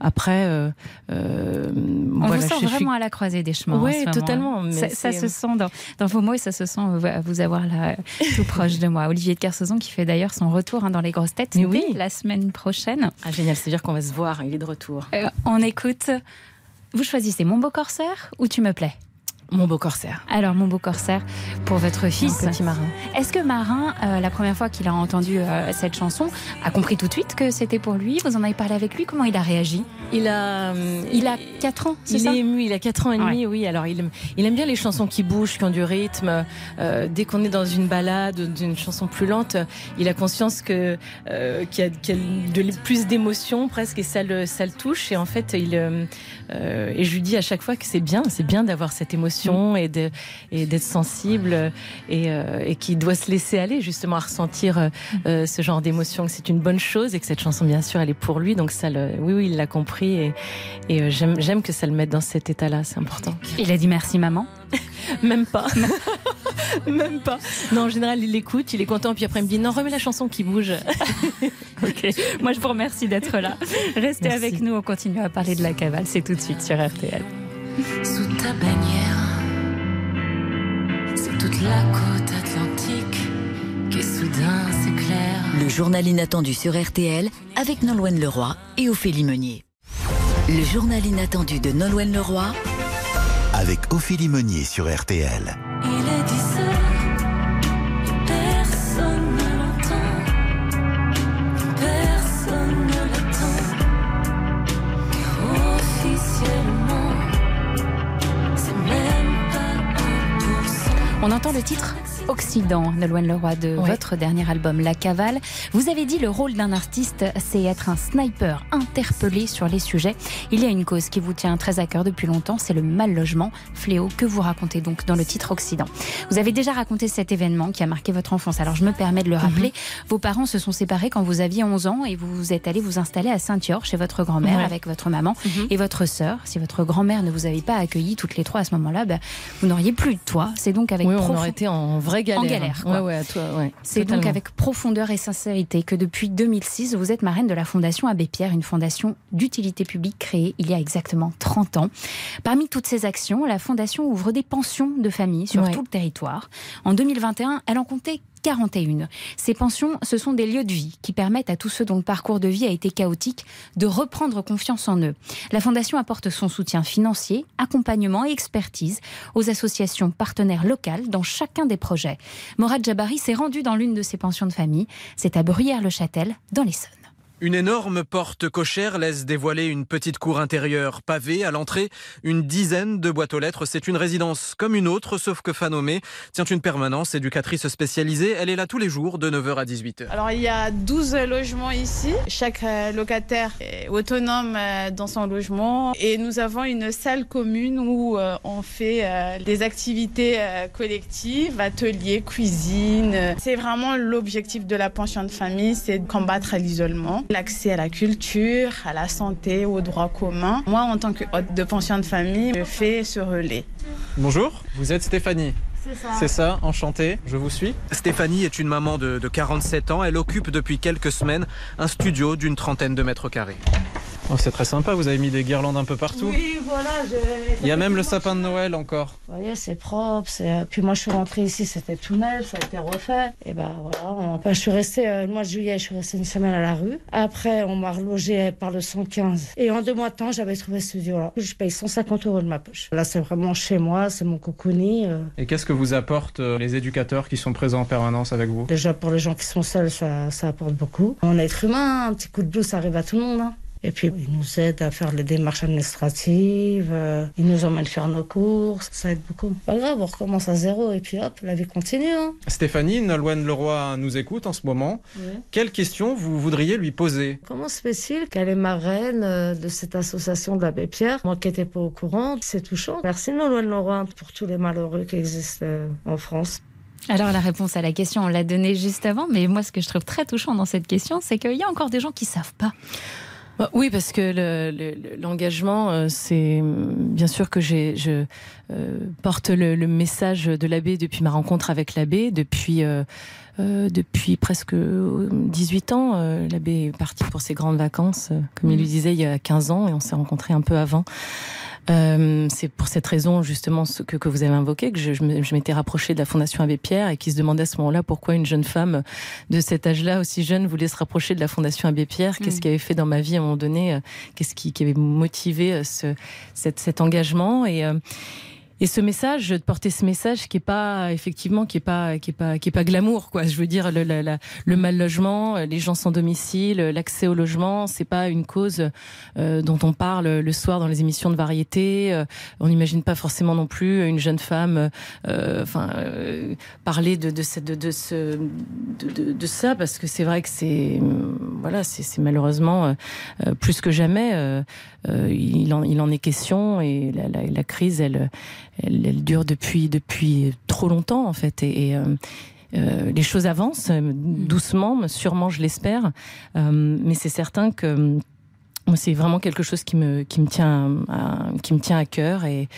après, euh, On voilà, vous sent suis- vraiment à la croisée des chemins. moment. totalement, mais Ça, ça c'est- se sent dans, dans vos mots et ça se sent euh, vous avoir là tout proche de moi. Olivier de Kersauzon qui fait d'ailleurs son retour hein, dans les grosses têtes Mais oui. la semaine prochaine. Ah génial, c'est-à-dire qu'on va se voir. Il est de retour. On écoute. Vous choisissez Mon beau corsaire ou Tu me plais? Mon beau corsaire. Alors, Mon beau corsaire, pour votre fils. petit marin. Est-ce que Marin, euh, la première fois qu'il a entendu euh, cette chanson, a compris tout de suite que c'était pour lui? Vous en avez parlé avec lui? Comment il a réagi? Il a, euh, Il a 4 ans, c'est il ça? est ému, il a 4 ans et demi, oui. Alors il aime, il aime bien les chansons qui bougent, qui ont du rythme. Euh, dès qu'on est dans une balade, d'une chanson plus lente, il a conscience que euh, qu'il y a, qu'il y a de, plus d'émotions presque et ça le, ça le touche. Et en fait, il euh, et je lui dis à chaque fois que c'est bien, c'est bien d'avoir cette émotion et de et d'être sensible et, euh, et qu'il doit se laisser aller justement à ressentir euh, euh, ce genre d'émotion. Que c'est une bonne chose et que cette chanson, bien sûr, elle est pour lui. Donc ça, le, oui, oui, il l'a compris et, et euh, j'aime, j'aime que ça le mette dans cet état-là. C'est important. Il a dit merci maman. Même pas. Même pas. Non, en général, il l'écoute, il est content, puis après il me dit non, remets la chanson qui bouge. Ok, moi je vous remercie d'être là. Restez Merci. avec nous, on continue à parler de la cavale. C'est tout de suite sur RTL. Sous ta bannière, c'est toute la côte atlantique qui soudain s'éclaire. Le journal inattendu sur RTL avec Nolwenn Leroy et Ophélie Meunier. Le journal inattendu de Nolwenn Leroy Avec Ophélie Meunier sur RTL. Il est 10 heures personne ne l'entend. Personne ne l'attend. Officiellement, c'est même pas 1%. On entend le titre? Occident, Nolwenn Leroy, de Ouais. votre dernier album La Cavale. Vous avez dit le rôle d'un artiste, c'est être un sniper interpellé sur les sujets. Il y a une cause qui vous tient très à cœur depuis longtemps, c'est le mal logement, fléau que vous racontez donc dans le titre Occident. Vous avez déjà raconté cet événement qui a marqué votre enfance. Alors je me permets de le rappeler. Vos parents se sont séparés quand vous aviez 11 ans et vous êtes allé vous installer à Saint-Yor chez votre grand-mère Ouais. avec votre maman et votre sœur. Si votre grand-mère ne vous avait pas accueilli toutes les trois à ce moment-là, bah, vous n'auriez plus de toit. C'est donc avec oui, on profond- aurait été en vraie galère. En galère, quoi. Ouais, ouais, à toi, ouais. c'est donc avec profondeur et sincérité que depuis 2006, vous êtes marraine de la Fondation Abbé Pierre, une fondation d'utilité publique créée il y a exactement 30 ans. Parmi toutes ces actions, la Fondation ouvre des pensions de famille sur tout le territoire. En 2021, elle en comptait 41. Ces pensions, ce sont des lieux de vie qui permettent à tous ceux dont le parcours de vie a été chaotique de reprendre confiance en eux. La Fondation apporte son soutien financier, accompagnement et expertise aux associations partenaires locales dans chacun des projets. Morad Jabari s'est rendu dans l'une de ces pensions de famille. C'est à Bruyères-le-Châtel, dans l'Essonne. Une énorme porte cochère laisse dévoiler une petite cour intérieure pavée. À l'entrée, une dizaine de boîtes aux lettres. C'est une résidence comme une autre, sauf que Fanomé tient une permanence éducatrice spécialisée. Elle est là tous les jours de 9h à 18h. Alors il y a 12 logements ici. Chaque euh, locataire est autonome euh, dans son logement et nous avons une salle commune où euh, on fait des activités collectives, ateliers, cuisine. C'est vraiment l'objectif de la pension de famille, c'est de combattre l'isolement, l'accès à la culture, à la santé, aux droits communs. Moi en tant que hôte de pension de famille, je fais ce relais. Bonjour, vous êtes Stéphanie C'est ça. C'est ça, enchanté, je vous suis. Stéphanie est une maman de, de 47 ans. Elle occupe depuis quelques semaines un studio d'une trentaine de mètres carrés. Oh, c'est très sympa, vous avez mis des guirlandes un peu partout. Oui, voilà. Il y a même le sapin de Noël encore. Vous voyez, c'est propre. c'est- Puis moi, je suis rentrée ici, c'était tout neuf, ça a été refait. Et ben voilà. on- je suis restée, euh, le mois de juillet, je suis restée une semaine à la rue. Après, on m'a relogée par le 115. Et en deux mois de temps, j'avais trouvé ce studio-là. Je paye 150 euros de ma poche. Là, c'est vraiment chez moi, c'est mon cocooning. euh. Et qu'est-ce que vous apportent euh, les éducateurs qui sont présents en permanence avec vous? Déjà, pour les gens qui sont seuls, ça, ça apporte beaucoup. On est être humain, un petit coup de blues, ça arrive à tout le monde. hein. Et puis, ils nous aident à faire les démarches administratives, euh, ils nous emmènent faire nos courses, ça aide beaucoup. Pas grave, on recommence à zéro et puis hop, la vie continue. hein. Stéphanie, Nolwenn Leroy nous écoute en ce moment. Ouais. Quelle question vous voudriez lui poser? Comment se fait-il qu'elle est marraine euh, de cette association de l'abbé Pierre? Moi qui n'étais pas au courant, c'est touchant. Merci Nolwenn Leroy pour tous les malheureux qui existent euh, en France. Alors la réponse à la question, on l'a donnée juste avant, mais moi ce que je trouve très touchant dans cette question, c'est qu'il y a encore des gens qui savent pas. Bah Oui, parce que le- le- l'engagement, euh, c'est bien sûr que j'ai, je euh, porte le, le message de l'abbé depuis ma rencontre avec l'abbé, depuis euh, euh, depuis presque 18 ans. Euh, l'abbé est parti pour ses grandes vacances, euh, comme il le disait, il y a 15 ans, et on s'est rencontrés un peu avant. Euh, c'est pour cette raison justement que, que vous avez invoqué que je, je m'étais rapprochée de la Fondation Abbé Pierre et qui se demandait à ce moment-là pourquoi une jeune femme de cet âge-là aussi jeune voulait se rapprocher de la Fondation Abbé Pierre. Qu'est-ce Mm. qui avait fait dans ma vie à un moment donné euh, Qu'est-ce qui, qui avait motivé euh, ce, cet, cet engagement et et ce message, de porter ce message qui est pas effectivement qui est pas qui est pas qui est pas glamour quoi. Je veux dire le mal logement, les gens sans domicile, l'accès au logement, c'est pas une cause euh, dont on parle le soir dans les émissions de variété. Euh, on n'imagine pas forcément non plus une jeune femme, euh, enfin euh, parler de de de, de de, de, ça parce que c'est vrai que c'est voilà c'est malheureusement euh, euh, plus que jamais euh, il en il en est question et la, la, la crise elle, elle elle dure depuis depuis trop longtemps en fait et, et, euh, euh, les choses avancent euh, doucement, sûrement, je l'espère. Mais c'est certain que c'est vraiment quelque chose qui me qui me tient à, qui me tient à cœur et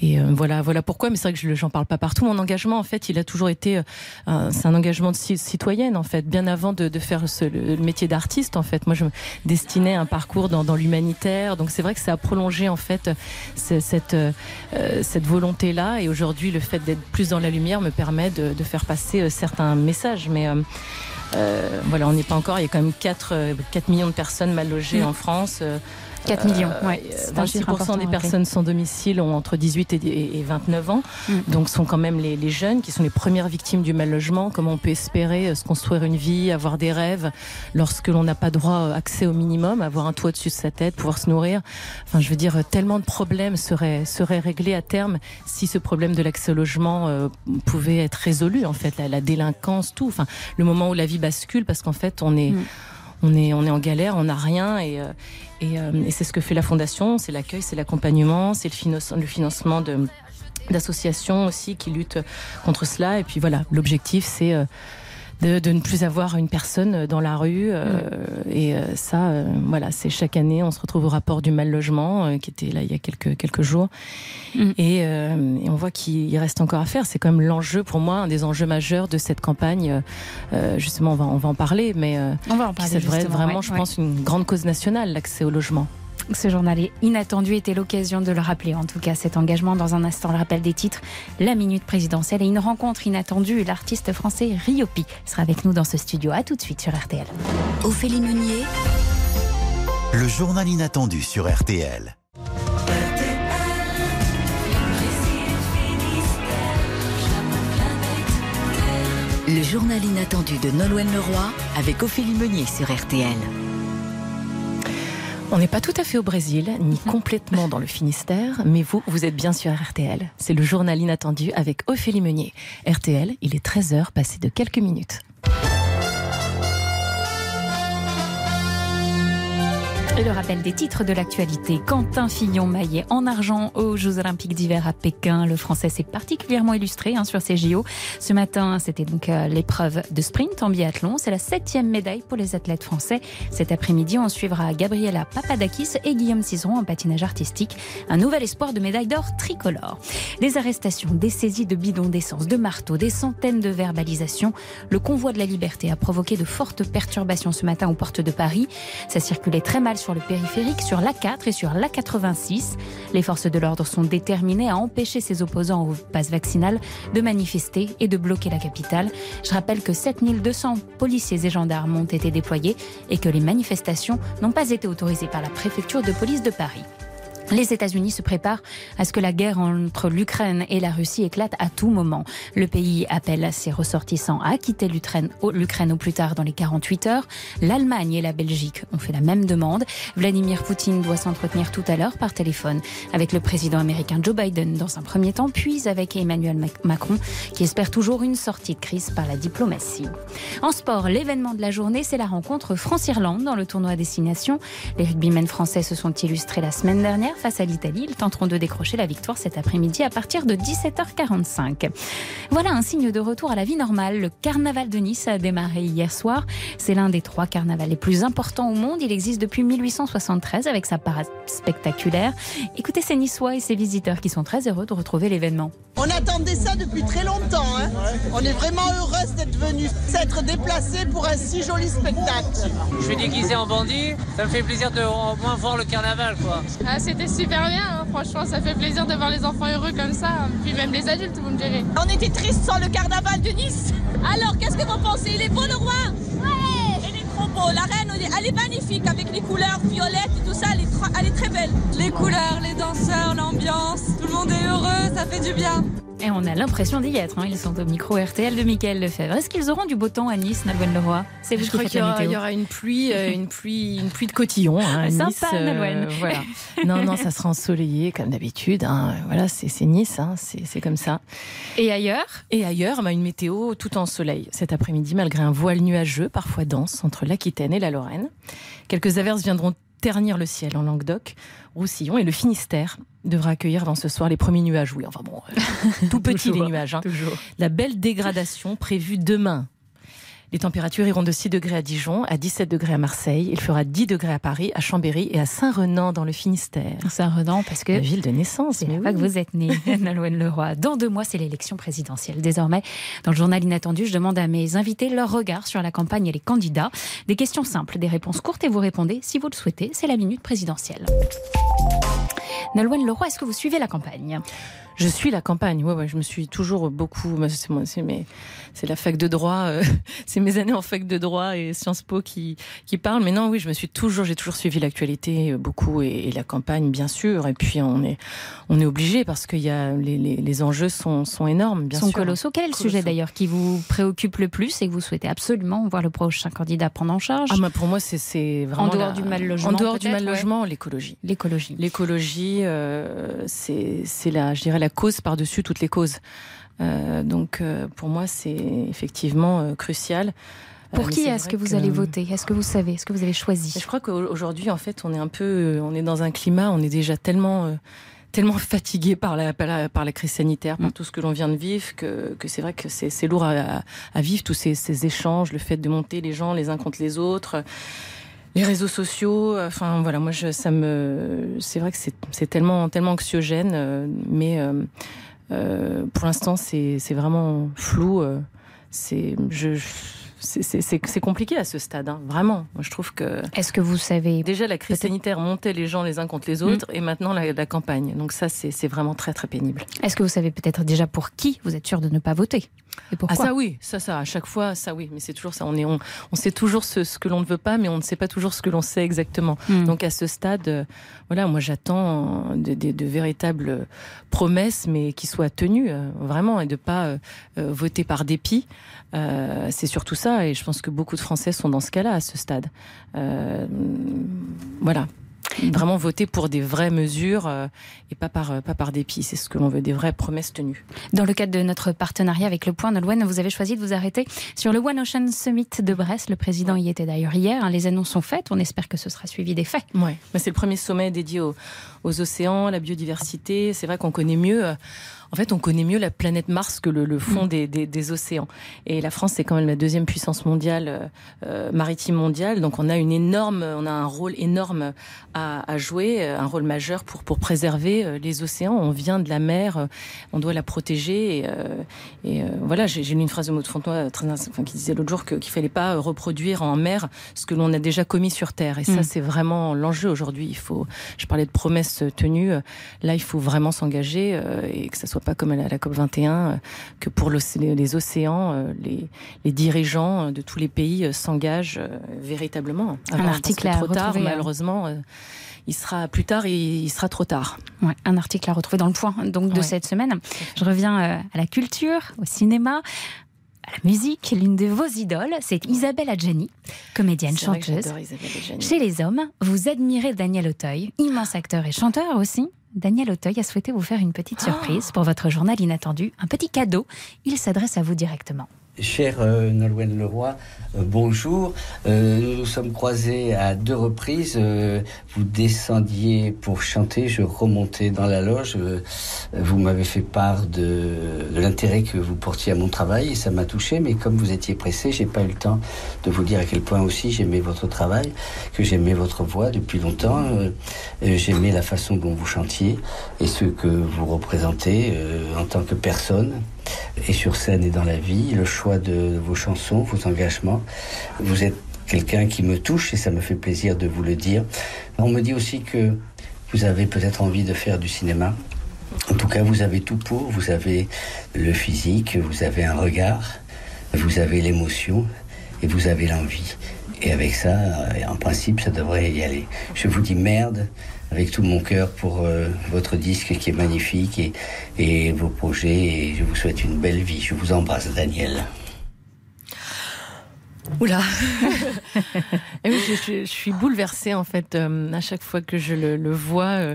et euh, voilà voilà pourquoi. Mais c'est vrai que je j'en parle pas partout. Mon engagement, en fait, il a toujours été euh, un- c'est un engagement de ci- citoyenne en fait. Bien avant de, de faire ce, le, métier d'artiste, en fait, moi, je me destinais à un parcours dans, dans l'humanitaire. Donc c'est vrai que ça a prolongé en fait ce- cette euh, cette volonté là. Et aujourd'hui, le fait d'être plus dans la lumière me permet de, de faire passer euh, certains messages. Mais euh, euh, voilà, on n'est pas encore. Il y a quand même 4, euh, 4 millions de personnes mal logées Mm. en France. Euh, 4 millions, ouais. euh, un chiffre 26% important à des personnes sans domicile ont entre 18 et, et 29 ans. Mm. Donc, sont quand même les, les jeunes qui sont les premières victimes du mal logement. Comment on peut espérer euh, se construire une vie, avoir des rêves, lorsque l'on n'a pas droit à accès au minimum, avoir un toit au-dessus de sa tête, pouvoir se nourrir? Enfin, je veux dire, euh, tellement de problèmes seraient, seraient réglés à terme si ce problème de l'accès au logement euh, pouvait être résolu, en fait, la, la délinquance, tout. Enfin, le moment où la vie bascule, parce qu'en fait, on est, on est, on est en galère, on n'a rien et, euh, euh, et c'est ce que fait la fondation, c'est l'accueil, c'est l'accompagnement, c'est le, le financement de d'associations aussi qui luttent contre cela. Et puis voilà, l'objectif c'est euh, de, de ne plus avoir une personne dans la rue. euh, Et euh, ça, euh, voilà, c'est chaque année, on se retrouve au rapport du mal logement euh, qui était là il y a quelques quelques jours. Et, euh, et on voit qu'il reste encore à faire. C'est quand même l'enjeu pour moi, un des enjeux majeurs de cette campagne. Euh, justement, on va on va en parler, mais euh, On va en parler, c'est vrai- vraiment, ouais, je ouais. pense, une grande cause nationale, l'accès au logement. Ce journal est inattendu était l'occasion de le rappeler, en tout cas cet engagement. Dans un instant, le rappel des titres, la minute présidentielle et une rencontre inattendue. L'artiste français Riopi sera avec nous dans ce studio. À tout de suite sur RTL. Ophélie Meunier, Le journal inattendu sur RTL. le journal inattendu de Nolwenn Leroy avec Ophélie Meunier sur RTL. On n'est pas tout à fait au Brésil, ni complètement dans le Finistère, mais vous, vous êtes bien sur RTL. C'est le journal inattendu avec Ophélie Meunier. RTL, il est 13h passé de quelques minutes. Et le rappel des titres de l'actualité. Quentin Fillon-Maillet en argent aux Jeux Olympiques d'hiver à Pékin. Le français s'est particulièrement illustré hein, sur ces JO. Ce matin, c'était donc euh, l'épreuve de sprint en biathlon. C'est la septième médaille pour les athlètes français. Cet après-midi, on suivra Gabriela Papadakis et Guillaume Cizeron en patinage artistique. Un nouvel espoir de médaille d'or tricolore. Des arrestations, des saisies de bidons d'essence, de marteaux, des centaines de verbalisations. Le convoi de la liberté a provoqué de fortes perturbations ce matin aux portes de Paris. Ça circulait très mal sur le périphérique, sur l'A4 et sur l'A86. Les forces de l'ordre sont déterminées à empêcher ses opposants au pass vaccinal de manifester et de bloquer la capitale. Je rappelle que 7200 policiers et gendarmes ont été déployés et que les manifestations n'ont pas été autorisées par la préfecture de police de Paris. Les États-Unis se préparent à ce que la guerre entre l'Ukraine et la Russie éclate à tout moment. Le pays appelle ses ressortissants à quitter l'Ukraine au, plus tard dans les 48 heures. L'Allemagne et la Belgique ont fait la même demande. Vladimir Poutine doit s'entretenir tout à l'heure par téléphone avec le président américain Joe Biden dans un premier temps, puis avec Emmanuel Mac- Macron qui espère toujours une sortie de crise par la diplomatie. En sport, l'événement de la journée, c'est la rencontre France-Irlande dans le tournoi Destination. Les rugbymen français se sont illustrés la semaine dernière face à l'Italie. Ils tenteront de décrocher la victoire cet après-midi à partir de 17h45. Voilà un signe de retour à la vie normale. Le carnaval de Nice a démarré hier soir. C'est l'un des trois carnavals les plus importants au monde. Il existe depuis 1873 avec sa parade spectaculaire. Écoutez ces Niçois et ces visiteurs qui sont très heureux de retrouver l'événement. On attendait ça depuis très longtemps. hein. On est vraiment heureuse d'être venus, s'être déplacés pour un si joli spectacle. Je suis déguisé en bandit, ça me fait plaisir de au moins voir le carnaval quoi. Ah, C'était super bien, hein. franchement, ça fait plaisir de voir les enfants heureux comme ça, hein. puis même les adultes, vous me direz. On était tristes sans le carnaval de Nice. Alors, qu'est-ce que vous pensez? Il est beau le roi? Ouais Il est trop beau. La reine, elle est- magnifique avec les couleurs violettes et tout ça. Elle est, elle est très belle. Les couleurs, les danseurs, l'ambiance, tout le monde est heureux, ça fait du bien. Et on a l'impression d'y être. hein. Ils sont au micro RTL de Mickaël Lefebvre. Est-ce qu'ils auront du beau temps à Nice, Nalwen Leroy? C'est vous Je qui crois qu'il y, aura- y aura une pluie, euh, une pluie, une pluie de cotillon. Hein, à Sympa, Nice, euh, voilà. Non, non, ça sera ensoleillé comme d'habitude. hein. Voilà, c'est Nice, hein, c'est c'est comme ça. Et ailleurs? Et ailleurs, bah, une météo tout en soleil cet après-midi, malgré un voile nuageux, parfois dense, entre l'Aquitaine et la Lorraine. Quelques averses viendront ternir le ciel en Languedoc, Roussillon et le Finistère devra accueillir dans ce soir les premiers nuages. Oui, enfin bon, euh, tout petit les nuages. hein. toujours. La belle dégradation prévue demain. Les températures iront de 6 degrés à Dijon, à 17 degrés à Marseille. Il fera 10 degrés à Paris, à Chambéry et à Saint-Renan dans le Finistère. Saint-Renan, parce que. La ville de naissance. Mais oui. que vous êtes né, Nolwenn Leroy. Dans deux mois, c'est l'élection présidentielle. Désormais, dans le journal Inattendu, je demande à mes invités leur regard sur la campagne et les candidats. Des questions simples, des réponses courtes et vous répondez si vous le souhaitez. C'est la minute présidentielle. Nolwenn Leroy, est-ce que vous suivez la campagne? Je suis la campagne. Ouais, ouais, je me suis toujours beaucoup. moi, C'est moi, c'est mes, c'est la fac de droit. euh, c'est mes années en fac de droit et Sciences Po qui qui parlent. Mais non, oui, je me suis toujours, j'ai toujours suivi l'actualité euh, beaucoup et, et la campagne, bien sûr. Et puis on est, on est obligé parce qu'il y a les, les, les enjeux sont sont énormes, bien sont sûr. colossaux. Quel est le sujet d'ailleurs qui vous préoccupe le plus et que vous souhaitez absolument voir le prochain candidat prendre en charge Ah, bah, pour moi, c'est c'est vraiment En dehors la- du mal logement. En dehors du mal ouais. logement, l'écologie. L'écologie. L'écologie, euh, c'est c'est la, je dirais la cause par-dessus toutes les causes. Euh, donc euh, pour moi, c'est effectivement euh, crucial. Pour qui est-ce que vous allez voter? Est-ce que vous savez? Est-ce que vous avez choisi? Je crois qu'aujourd'hui, en fait, on est un peu, on est dans un climat, on est déjà tellement tellement fatigué par la, par la, par la crise sanitaire, Mm. par tout ce que l'on vient de vivre, que, que c'est vrai que c'est c'est lourd à, à vivre, tous ces, ces échanges, le fait de monter les gens les uns contre les autres. Les réseaux sociaux, enfin voilà, moi je, ça me, c'est vrai que c'est tellement tellement anxiogène, euh, mais euh, euh, pour l'instant c'est vraiment flou. euh, c'est je, c'est- compliqué à ce stade, hein, vraiment. Moi je trouve que. Est-ce que vous savez déjà la crise sanitaire montait les gens les uns contre les autres et maintenant la, la campagne. Donc ça c'est vraiment très très pénible. Est-ce que vous savez peut-être déjà pour qui vous êtes sûr de ne pas voter? Et pourquoi Ah ça oui, ça ça à chaque fois ça oui, mais c'est toujours ça. On est on, on sait toujours ce, ce que l'on ne veut pas, mais on ne sait pas toujours ce que l'on sait exactement. Hmm. Donc à ce stade, euh, voilà, moi j'attends euh, de, de- de véritables promesses, mais qui soient tenues euh, vraiment et de pas euh, euh, voter par dépit. Euh, c'est surtout ça, et je pense que beaucoup de Français sont dans ce cas-là à ce stade. Euh, voilà. Vraiment voter pour des vraies mesures euh, et pas par, euh, pas par dépit. C'est ce que l'on veut, des vraies promesses tenues. Dans le cadre de notre partenariat avec le Point Nolwenn, vous avez choisi de vous arrêter sur le One Ocean Summit de Brest. Le président y était d'ailleurs hier. hein. Les annonces sont faites. On espère que ce sera suivi des faits. Ouais, mais c'est le premier sommet dédié aux, aux océans, la biodiversité. C'est vrai qu'on connaît mieux, euh, En fait, on connaît mieux la planète Mars que le, le fond Mm. des, des- des océans. Et la France, c'est quand même la deuxième puissance mondiale, euh, euh, maritime mondiale. Donc, on a une énorme, on a un rôle énorme à, à jouer, euh, un rôle majeur pour pour préserver euh, les océans. On vient de la mer, on doit la protéger. Et, euh, et, euh, voilà, j'ai j'ai lu une phrase de Maud Fontenoy très, enfin, qui disait l'autre jour qu'il fallait pas reproduire en mer ce que l'on a déjà commis sur terre. Et ça, Mm. c'est vraiment l'enjeu aujourd'hui. Il faut, je parlais de promesses tenues. Là, il faut vraiment s'engager euh, et que ça soit pas comme à la, COP 21, euh, que pour les océans, euh, les, les dirigeants euh, de tous les pays s'engagent véritablement. Un article à trop tard, retrouver, hein. malheureusement. il sera plus tard, il, il sera trop tard. Ouais, un article à retrouver dans le point donc de Ouais. cette semaine. Je reviens à la culture, au cinéma, à la musique. L'une de vos idoles, c'est Isabelle Adjani, comédienne chanteuse. Adjani. Chez les hommes, vous admirez Daniel Auteuil, immense acteur et chanteur aussi. Daniel Auteuil a souhaité vous faire une petite surprise pour votre journal inattendu, un petit cadeau. Il s'adresse à vous directement. Cher euh, Nolwenn Leroy, euh, bonjour. Euh, nous nous sommes croisés à deux reprises. Euh, vous descendiez pour chanter, je remontais dans la loge. Euh, vous m'avez fait part de, de l'intérêt que vous portiez à mon travail et ça m'a touché. Mais comme vous étiez pressé, j'ai pas eu le temps de vous dire à quel point aussi j'aimais votre travail, que j'aimais votre voix depuis longtemps. Euh, j'aimais la façon dont vous chantiez et ce que vous représentez en tant que personne et sur scène et dans la vie, le choix de vos chansons, vos engagements. Vous êtes quelqu'un qui me touche et ça me fait plaisir de vous le dire. On me dit aussi que vous avez peut-être envie de faire du cinéma. En tout cas, vous avez tout pour. Vous avez le physique, vous avez un regard, vous avez l'émotion et vous avez l'envie. Et avec ça, en principe, ça devrait y aller. Je vous dis merde avec tout mon cœur pour euh, votre disque qui est magnifique et, et vos projets. Et je vous souhaite une belle vie. Je vous embrasse, Daniel. Oula Et oui, je, je- je suis bouleversée en fait euh, à chaque fois que je le, le vois.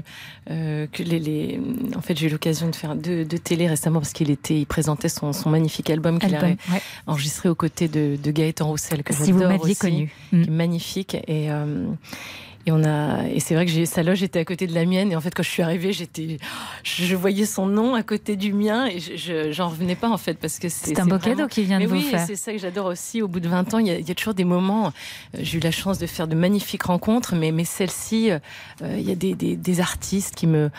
euh, que les, les- en fait, j'ai eu l'occasion de faire deux, deux télé récemment parce qu'il était, il présentait son, son magnifique album qu'il Album, a ouais. enregistré aux côtés de, de Gaëtan Roussel que Si vous j'adore m'aviez aussi, connu. qui est magnifique et euh, et on a et c'est vrai que sa loge était à côté de la mienne. Et en fait quand je suis arrivée j'étais je, voyais son nom à côté du mien. Et je- je j'en revenais pas en fait parce que c'est un beau vraiment- cadeau qu'il vient de Mais vous oui, faire. c'est ça que j'adore aussi. Au bout de 20 ans il y a, il y a toujours des moments euh, j'ai eu la chance de faire de magnifiques rencontres. Mais mais celle-ci euh, euh, il y a des, des, des artistes qui me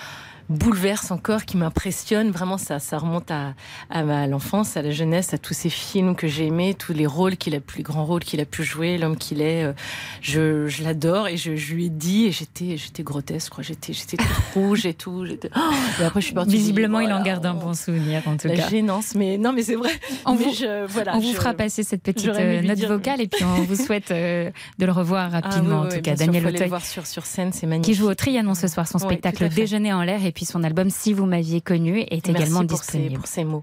bouleverse encore, qui m'impressionne. Vraiment, ça, ça remonte à, à, ma- à l'enfance, à la jeunesse, à tous ces films que j'ai aimés, tous les rôles qu'il a, pu- les grands rôles qu'il a pu jouer, l'homme qu'il est. euh, Je, je l'adore et je, je lui ai dit, et j'étais, j'étais grotesque. J'étais, j'étais toute rouge et tout. Oh et après, je suis partie. Visiblement, il en garde un bon souvenir, en tout la cas. gênance, mais non, mais c'est vrai. On Mais vous, je- voilà, on vous fera passer cette petite euh, note dire, vocale et puis on vous souhaite euh, de le revoir Ah rapidement, oui, en oui, tout cas. sûr, Daniel le Auteuil, voir sur, sur scène, c'est magnifique. qui joue au Trianon ce soir, son spectacle. Déjeuner en l'air et puis son album Si vous m'aviez connu est Merci également pour ces- disponible. pour ces mots.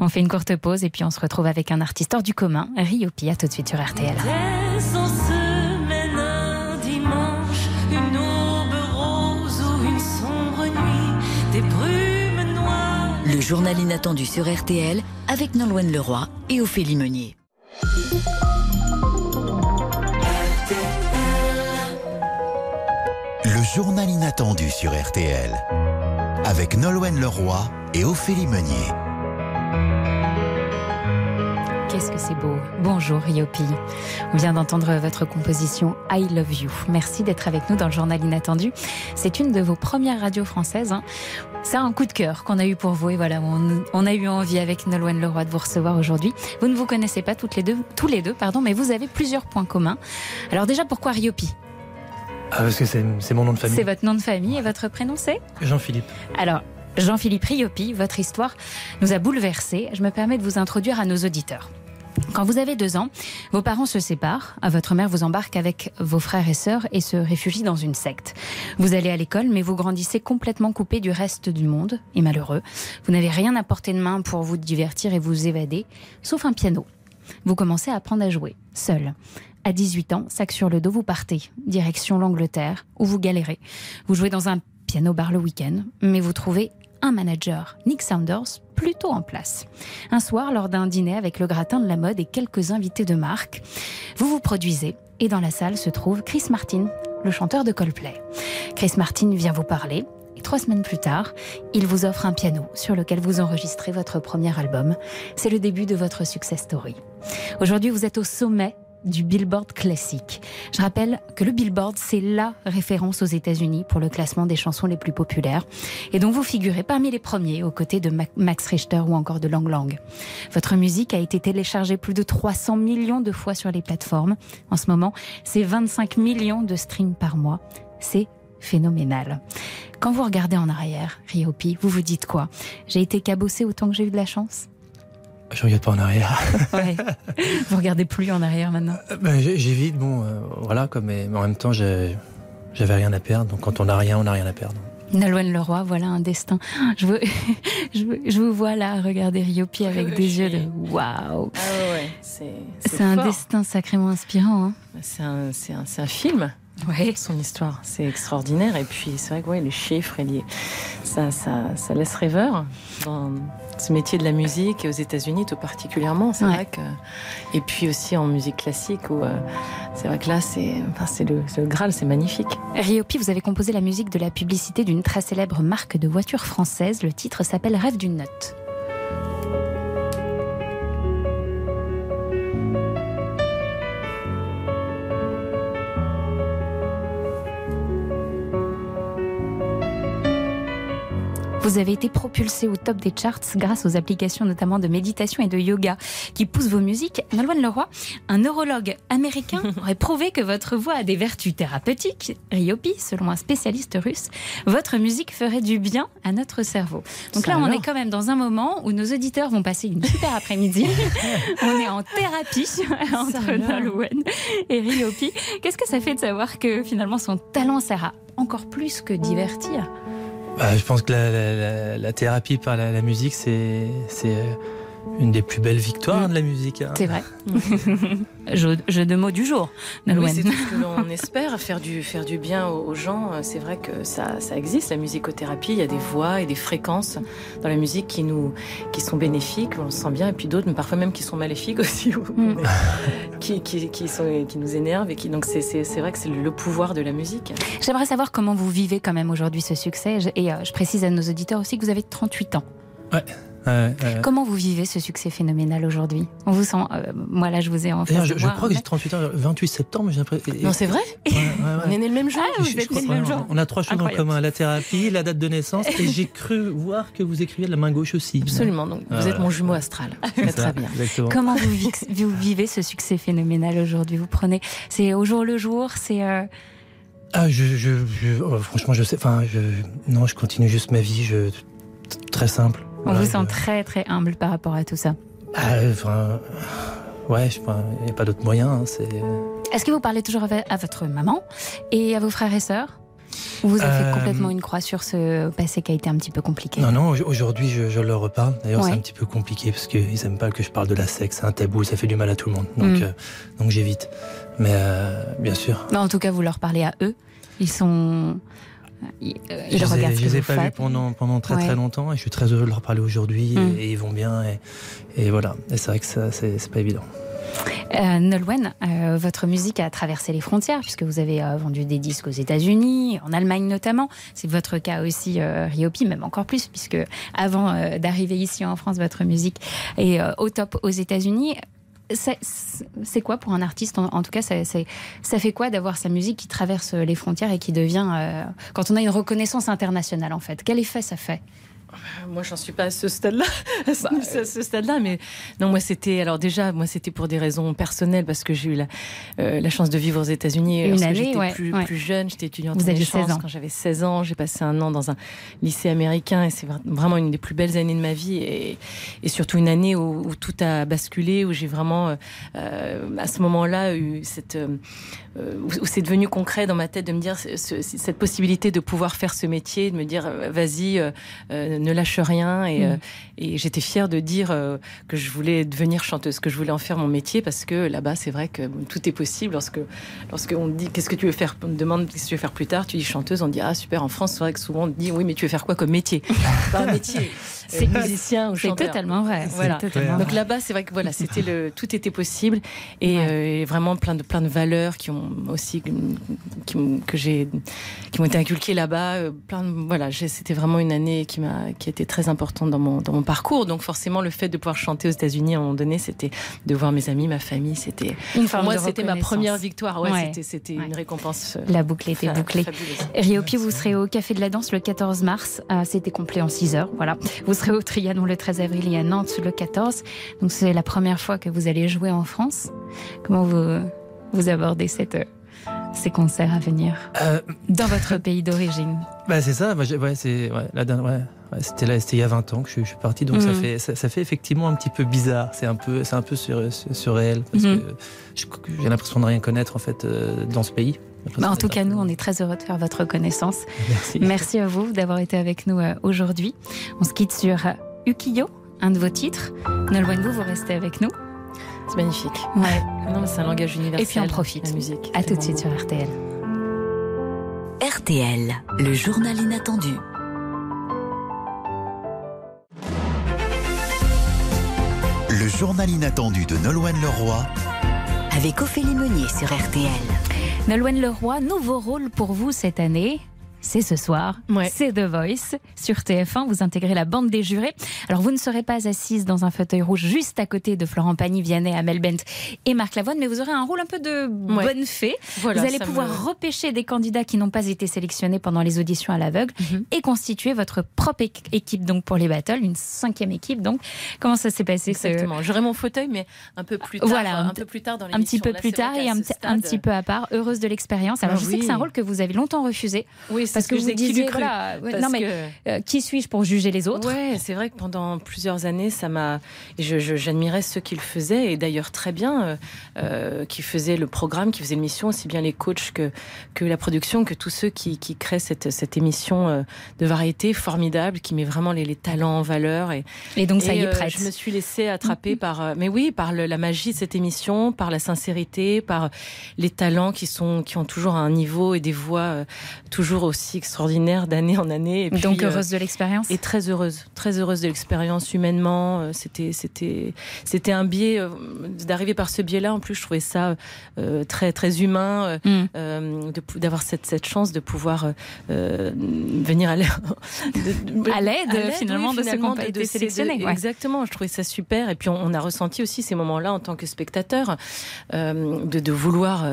On fait une courte pause et puis on se retrouve avec un artiste hors du commun, Rio Pia, tout de suite sur RTL. Laisse en semaine un dimanche, une aube rose ou une sombre nuit, des brumes noires? Le journal inattendu sur RTL avec Nolwenn Leroy et Ophélie Meunier. Le journal inattendu sur RTL. Avec Nolwenn Leroy et Ophélie Meunier. Qu'est-ce que c'est beau. Bonjour Riopi. On vient d'entendre votre composition I Love You. Merci d'être avec nous dans le journal inattendu. C'est une de vos premières radios françaises. hein. C'est un coup de cœur qu'on a eu pour vous et voilà, on, a eu envie avec Nolwenn Leroy de vous recevoir aujourd'hui. Vous ne vous connaissez pas tous les deux, pardon, mais vous avez plusieurs points communs. Alors déjà, pourquoi Riopi Ah, parce que c'est mon nom de famille. C'est votre nom de famille et votre prénom c'est Jean-Philippe. Alors, Jean-Philippe Riopi, votre histoire nous a bouleversés. Je me permets de vous introduire à nos auditeurs. Quand vous avez deux ans, vos parents se séparent, votre mère vous embarque avec vos frères et sœurs et se réfugie dans une secte. Vous allez à l'école, mais vous grandissez complètement coupé du reste du monde et malheureux. Vous n'avez rien à portée de main pour vous divertir et vous évader, sauf un piano. Vous commencez à apprendre à jouer, seul. À 18 ans, sac sur le dos, vous partez, direction l'Angleterre, où vous galérez. Vous jouez dans un piano bar le week-end, mais vous trouvez un manager, Nick Saunders, plutôt en place. Un soir, lors d'un dîner avec le gratin de la mode et quelques invités de marque, vous vous produisez et dans la salle se trouve Chris Martin, le chanteur de Coldplay. Chris Martin vient vous parler Et trois semaines plus tard, il vous offre un piano sur lequel vous enregistrez votre premier album. C'est le début de votre success story. Aujourd'hui, vous êtes au sommet du Billboard classique. Je rappelle que le Billboard, c'est la référence aux États-Unis pour le classement des chansons les plus populaires et dont vous figurez parmi les premiers aux côtés de Max Richter ou encore de Lang Lang. Votre musique a été téléchargée plus de 300 millions de fois sur les plateformes. En ce moment, c'est 25 millions de streams par mois. C'est phénoménal. Quand vous regardez en arrière, Ryopi, vous vous dites quoi? J'ai été cabossé autant que j'ai eu de la chance? Je regarde pas en arrière. ouais. Vous regardez plus en arrière maintenant ben, J'évite, bon, euh, voilà, comme, mais, en même temps, j'avais rien à perdre. Donc quand on n'a rien, on n'a rien à perdre. Nolwenn Leroy, voilà un destin. Je, veux, je, vous vois là regarder Ryopi avec des yeux de waouh. Ah ouais, c'est un destin sacrément inspirant. Hein. C'est un, un, un, film. Ouais. Son histoire, c'est extraordinaire. Et puis c'est vrai que ouais, les chiffres, ça, ça, ça laisse rêveur ce métier de la musique et aux États-Unis tout particulièrement. C'est vrai que et puis aussi en musique classique où euh, c'est vrai que là c'est enfin, c'est le, le, Graal, c'est magnifique. Ryopi, vous avez composé la musique de la publicité d'une très célèbre marque de voitures française. Le titre s'appelle Rêve d'une note. Vous avez été propulsé au top des charts grâce aux applications notamment de méditation et de yoga qui poussent vos musiques. Nolwenn Leroy, un neurologue américain aurait prouvé que votre voix a des vertus thérapeutiques. Ryopi, selon un spécialiste russe, votre musique ferait du bien à notre cerveau. Donc là, on est quand même dans un moment où nos auditeurs vont passer une super après-midi. on est en thérapie entre Nolwenn et Ryopi. Qu'est-ce que ça fait de savoir que finalement son talent sert à encore plus que divertir? Bah, je pense que la, la, thérapie par la, musique, c'est euh, une des plus belles victoires de la musique. Hein. C'est vrai. jeu, de mots du jour. Oui, c'est tout ce que l'on espère, faire du, faire du bien aux, gens. C'est vrai que ça, ça, existe, la musicothérapie. Il y a des voix et des fréquences dans la musique qui, nous, qui sont bénéfiques, on le sent bien, et puis d'autres, mais parfois même qui sont maléfiques aussi, mm. qui, qui, qui, sont, qui nous énervent. Et qui, donc c'est vrai que c'est le pouvoir de la musique. J'aimerais savoir comment vous vivez quand même aujourd'hui ce succès. Et euh, je précise à nos auditeurs aussi que vous avez 38 ans. Ouais. Comment vous vivez ce succès phénoménal aujourd'hui? On vous sent. Euh, moi, là, je vous ai en face. Je, je crois que j'ai 38 ans, 28 septembre, j'ai l'impression. Non, c'est vrai? On est né le même jour. Ah, vous êtes né le même jour. On a trois choses en commun la thérapie, la date de naissance, et j'ai cru voir que vous écrivez de la main gauche aussi. Absolument. Donc, vous êtes mon jumeau astral. très bien. Comment vous, vous, vivez ce succès phénoménal aujourd'hui? Vous prenez. C'est au jour le jour C'est. Euh, ah, je, je, oh, franchement, je sais. Enfin, je, non, je continue juste ma vie. Je, très simple. On vous sent très très humble par rapport à tout ça. Ah, enfin, ouais, il n'y a pas d'autre moyen. Hein, c'est. Est-ce que vous parlez toujours à votre maman et à vos frères et sœurs Ou vous avez fait euh, complètement une croix sur ce passé qui a été un petit peu compliqué? Non, non, aujourd'hui je, leur reparle. D'ailleurs, c'est un petit peu compliqué parce qu'ils n'aiment pas que je parle de la sexe. C'est un tabou, ça fait du mal à tout le monde. Donc, mm. euh, donc j'évite. Mais euh, bien sûr. En tout cas, vous leur parlez à eux. Ils sont je ne les ai pas vus pendant, pendant très très longtemps et je suis très heureux de leur parler aujourd'hui et, mm. ils vont bien et, et voilà. Et c'est vrai que ça, c'est pas évident. Euh, Nolwenn, euh, votre musique a traversé les frontières puisque vous avez euh, vendu des disques aux États-Unis, en Allemagne notamment. C'est votre cas aussi, euh, Ryopi, même encore plus puisque avant euh, d'arriver ici en France, votre musique est au top aux États-Unis c'est quoi pour un artiste en, tout cas ça, fait quoi d'avoir sa musique qui traverse les frontières et qui devient euh, quand on a une reconnaissance internationale en fait? Quel effet ça fait? Moi, j'en suis pas à ce stade-là, à ce, bah, stade-là, mais non, moi, c'était alors déjà, moi, c'était pour des raisons personnelles parce que j'ai eu la, euh, la, chance de vivre aux États-Unis j'étais plus, plus, jeune, j'étais étudiante Vous en échange quand j'avais 16 ans. J'ai passé un an dans un lycée américain et c'est vraiment une des plus belles années de ma vie et, et surtout une année où, tout a basculé, où j'ai vraiment, euh, euh, à ce moment-là, eu cette où c'est devenu concret dans ma tête de me dire cette possibilité de pouvoir faire ce métier, de me dire vas-y ne lâche rien et, Mm. euh, et j'étais fière de dire euh, que je voulais devenir chanteuse, que je voulais en faire mon métier parce que là-bas, c'est vrai que bon, tout est possible. Lorsque, lorsque on dit qu'est-ce que tu veux faire, on te demande qu'est-ce que tu veux faire plus tard, tu dis chanteuse, on dit ah super. En France, c'est vrai que souvent on te dit oui, mais tu veux faire quoi comme métier? Pas un métier. C'est- Euh, musicien ou c'est chanteur. totalement vrai, c'est Voilà. totalement Donc là-bas, c'est vrai que voilà, c'était le tout était possible et, euh, et vraiment plein de plein de valeurs qui ont aussi qui, que j'ai qui m'ont été inculquées là-bas. euh, Plein de, voilà, c'était vraiment une année qui m'a qui a été très importante dans mon dans mon parcours. Donc forcément, le fait de pouvoir chanter aux États-Unis à un moment donné, c'était de voir mes amis, ma famille, c'était Une pour moi de c'était ma première victoire. Ouais, Ouais. c'était une récompense. euh, La boucle était bouclée. Riopi, vous serez au Café de la Danse le 14 mars. Ah, C'était complet en 6 heures. Voilà. Vous serez au Trianon le 13 avril et à Nantes le 14. Donc c'est la première fois que vous allez jouer en France. Comment vous, vous abordez cette, euh, ces concerts à venir Euh, dans votre pays d'origine? Bah c'est ça, j'ai- ouais, c'est ouais, la ouais, c'était là, c'était il y a 20 ans que je, je suis parti, donc ça Mhm. fait ça, ça fait effectivement un petit peu bizarre, c'est un peu c'est un peu sur, sur- surréel parce Mhm. que j'ai l'impression de rien connaître en fait euh, dans ce pays. Bah, en tout cas, nous, on est très heureux de faire votre connaissance. Merci. Merci à vous d'avoir été avec nous euh, aujourd'hui. On se quitte sur euh, Ukiyo, un de vos titres. Nolwenn, vous, vous restez avec nous. C'est magnifique. Ouais. Non, c'est un langage universel. Et puis on profite. La musique. À tout de suite sur RTL. RTL, le journal inattendu. Le journal inattendu de Nolwenn Leroy Avec Ophélie Meunier sur RTL. Nolwenn Leroy, nouveau rôle pour vous cette année. C'est ce soir, c'est The Voice sur TF1. Vous intégrez la bande des jurés. Alors vous ne serez pas assise dans un fauteuil rouge juste à côté de Florent Pagny, Vianney, Amel Bent et Marc Lavoine, mais vous aurez un rôle un peu de Ouais. bonne fée. Voilà, vous allez pouvoir me- repêcher des candidats qui n'ont pas été sélectionnés pendant les auditions à l'aveugle Mhm. et constituer votre propre équ- équipe donc pour les battles, une cinquième équipe. Donc comment ça s'est passé ce- Exactement. J'aurai mon fauteuil, mais un peu plus tard. Voilà, un, peu plus tard dans un petit peu Là, plus tard et un, petit- un stade- petit peu à part. Heureuse de l'expérience. Alors Ah je sais que c'est un rôle que vous avez longtemps refusé. Oui, c'est parce ce que, que vous disiez cru voilà, ouais, Parce non mais que- euh, qui suis-je pour juger les autres? Ouais, c'est vrai que pendant plusieurs années, ça m'a. J'admirais ceux qui le faisaient et d'ailleurs très bien, euh, euh, qui faisaient le programme, qui faisaient l'émission, aussi bien les coachs que que la production, que tous ceux qui, qui créent cette cette émission euh, de variété formidable, qui met vraiment les, les talents en valeur et Et donc, ça y est, euh, prête. Je me suis laissée attraper par, euh, mais oui, par le- la magie de cette émission, par la sincérité, par les talents qui sont qui ont toujours un niveau et des voix euh, toujours aussi extraordinaires d'année en année. Et puis, Donc euh, heureuse de l'expérience. et très heureuse, très heureuse de l'expérience humainement. euh, C'était, c'était, c'était un biais euh, d'arriver par ce biais-là. En plus, je trouvais ça euh, très, très humain Mm. euh, d'avoir cette, cette chance de pouvoir venir à l'aide, de- À l'aide, finalement, de n'ont pas de- de de- ouais. Exactement. Je trouvais ça super. Et puis, on, on a ressenti aussi ces moments-là en tant que spectateur de, de vouloir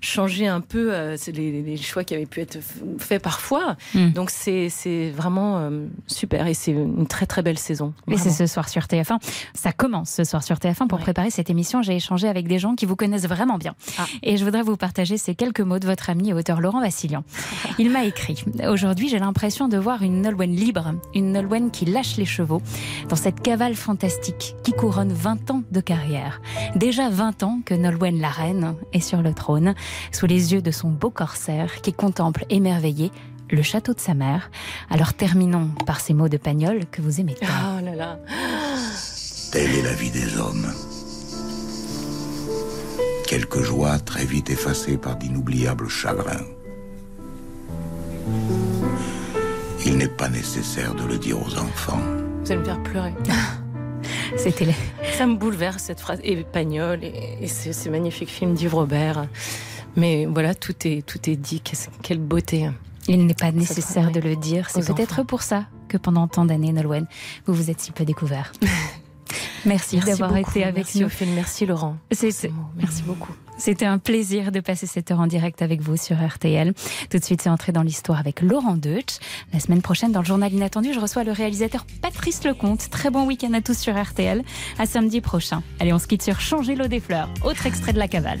changer un peu les, les choix qui avaient pu être faits parfois. Mm. Donc, c'est, vraiment euh, super. Et c'est une très, très belle saison. Et c'est Vraiment. ce soir sur TF1. Ça commence ce soir sur TF1. Pour préparer cette émission, j'ai échangé avec des gens qui vous connaissent vraiment bien. Ah. Et je voudrais vous partager ces quelques mots de votre ami et auteur Laurent Vassilian. Il m'a écrit Aujourd'hui, j'ai l'impression de voir une Nolwenn libre, une Nolwenn qui lâche les chevaux dans cette cavale fantastique qui couronne 20 ans de carrière. Déjà 20 ans que Nolwenn la reine est sur le trône, sous les yeux de son beau corsaire qui contemple émerveillé le château de sa mère. Alors terminons par ces mots de Pagnol que vous aimez tant. Oh là là. Telle est la vie des hommes. Quelques joies très vite effacées par d'inoubliables chagrins. Il n'est pas nécessaire de le dire aux enfants. Vous allez me faire pleurer. C'était Ça me bouleverse cette phrase. Et Pagnol, et, et ce, ce magnifique film d'Yves Robert. Mais voilà, tout est, tout est dit. Quelle beauté. Il n'est pas nécessaire de le dire. C'est peut-être pour ça que pendant tant d'années, Nolwenn, vous vous êtes si peu découvert. Merci, Merci d'avoir été avec Merci, nous. Ophélie. Merci Laurent. C'est- Merci beaucoup. C'était un plaisir de passer cette heure en direct avec vous sur RTL. Tout de suite, c'est entré dans l'histoire avec Laurent Deutsch. La semaine prochaine, dans le journal inattendu, je reçois le réalisateur Patrice Lecomte. Très bon week-end à tous sur RTL. À samedi prochain. Allez, on se quitte sur Changer l'eau des fleurs. Autre extrait de la cavale.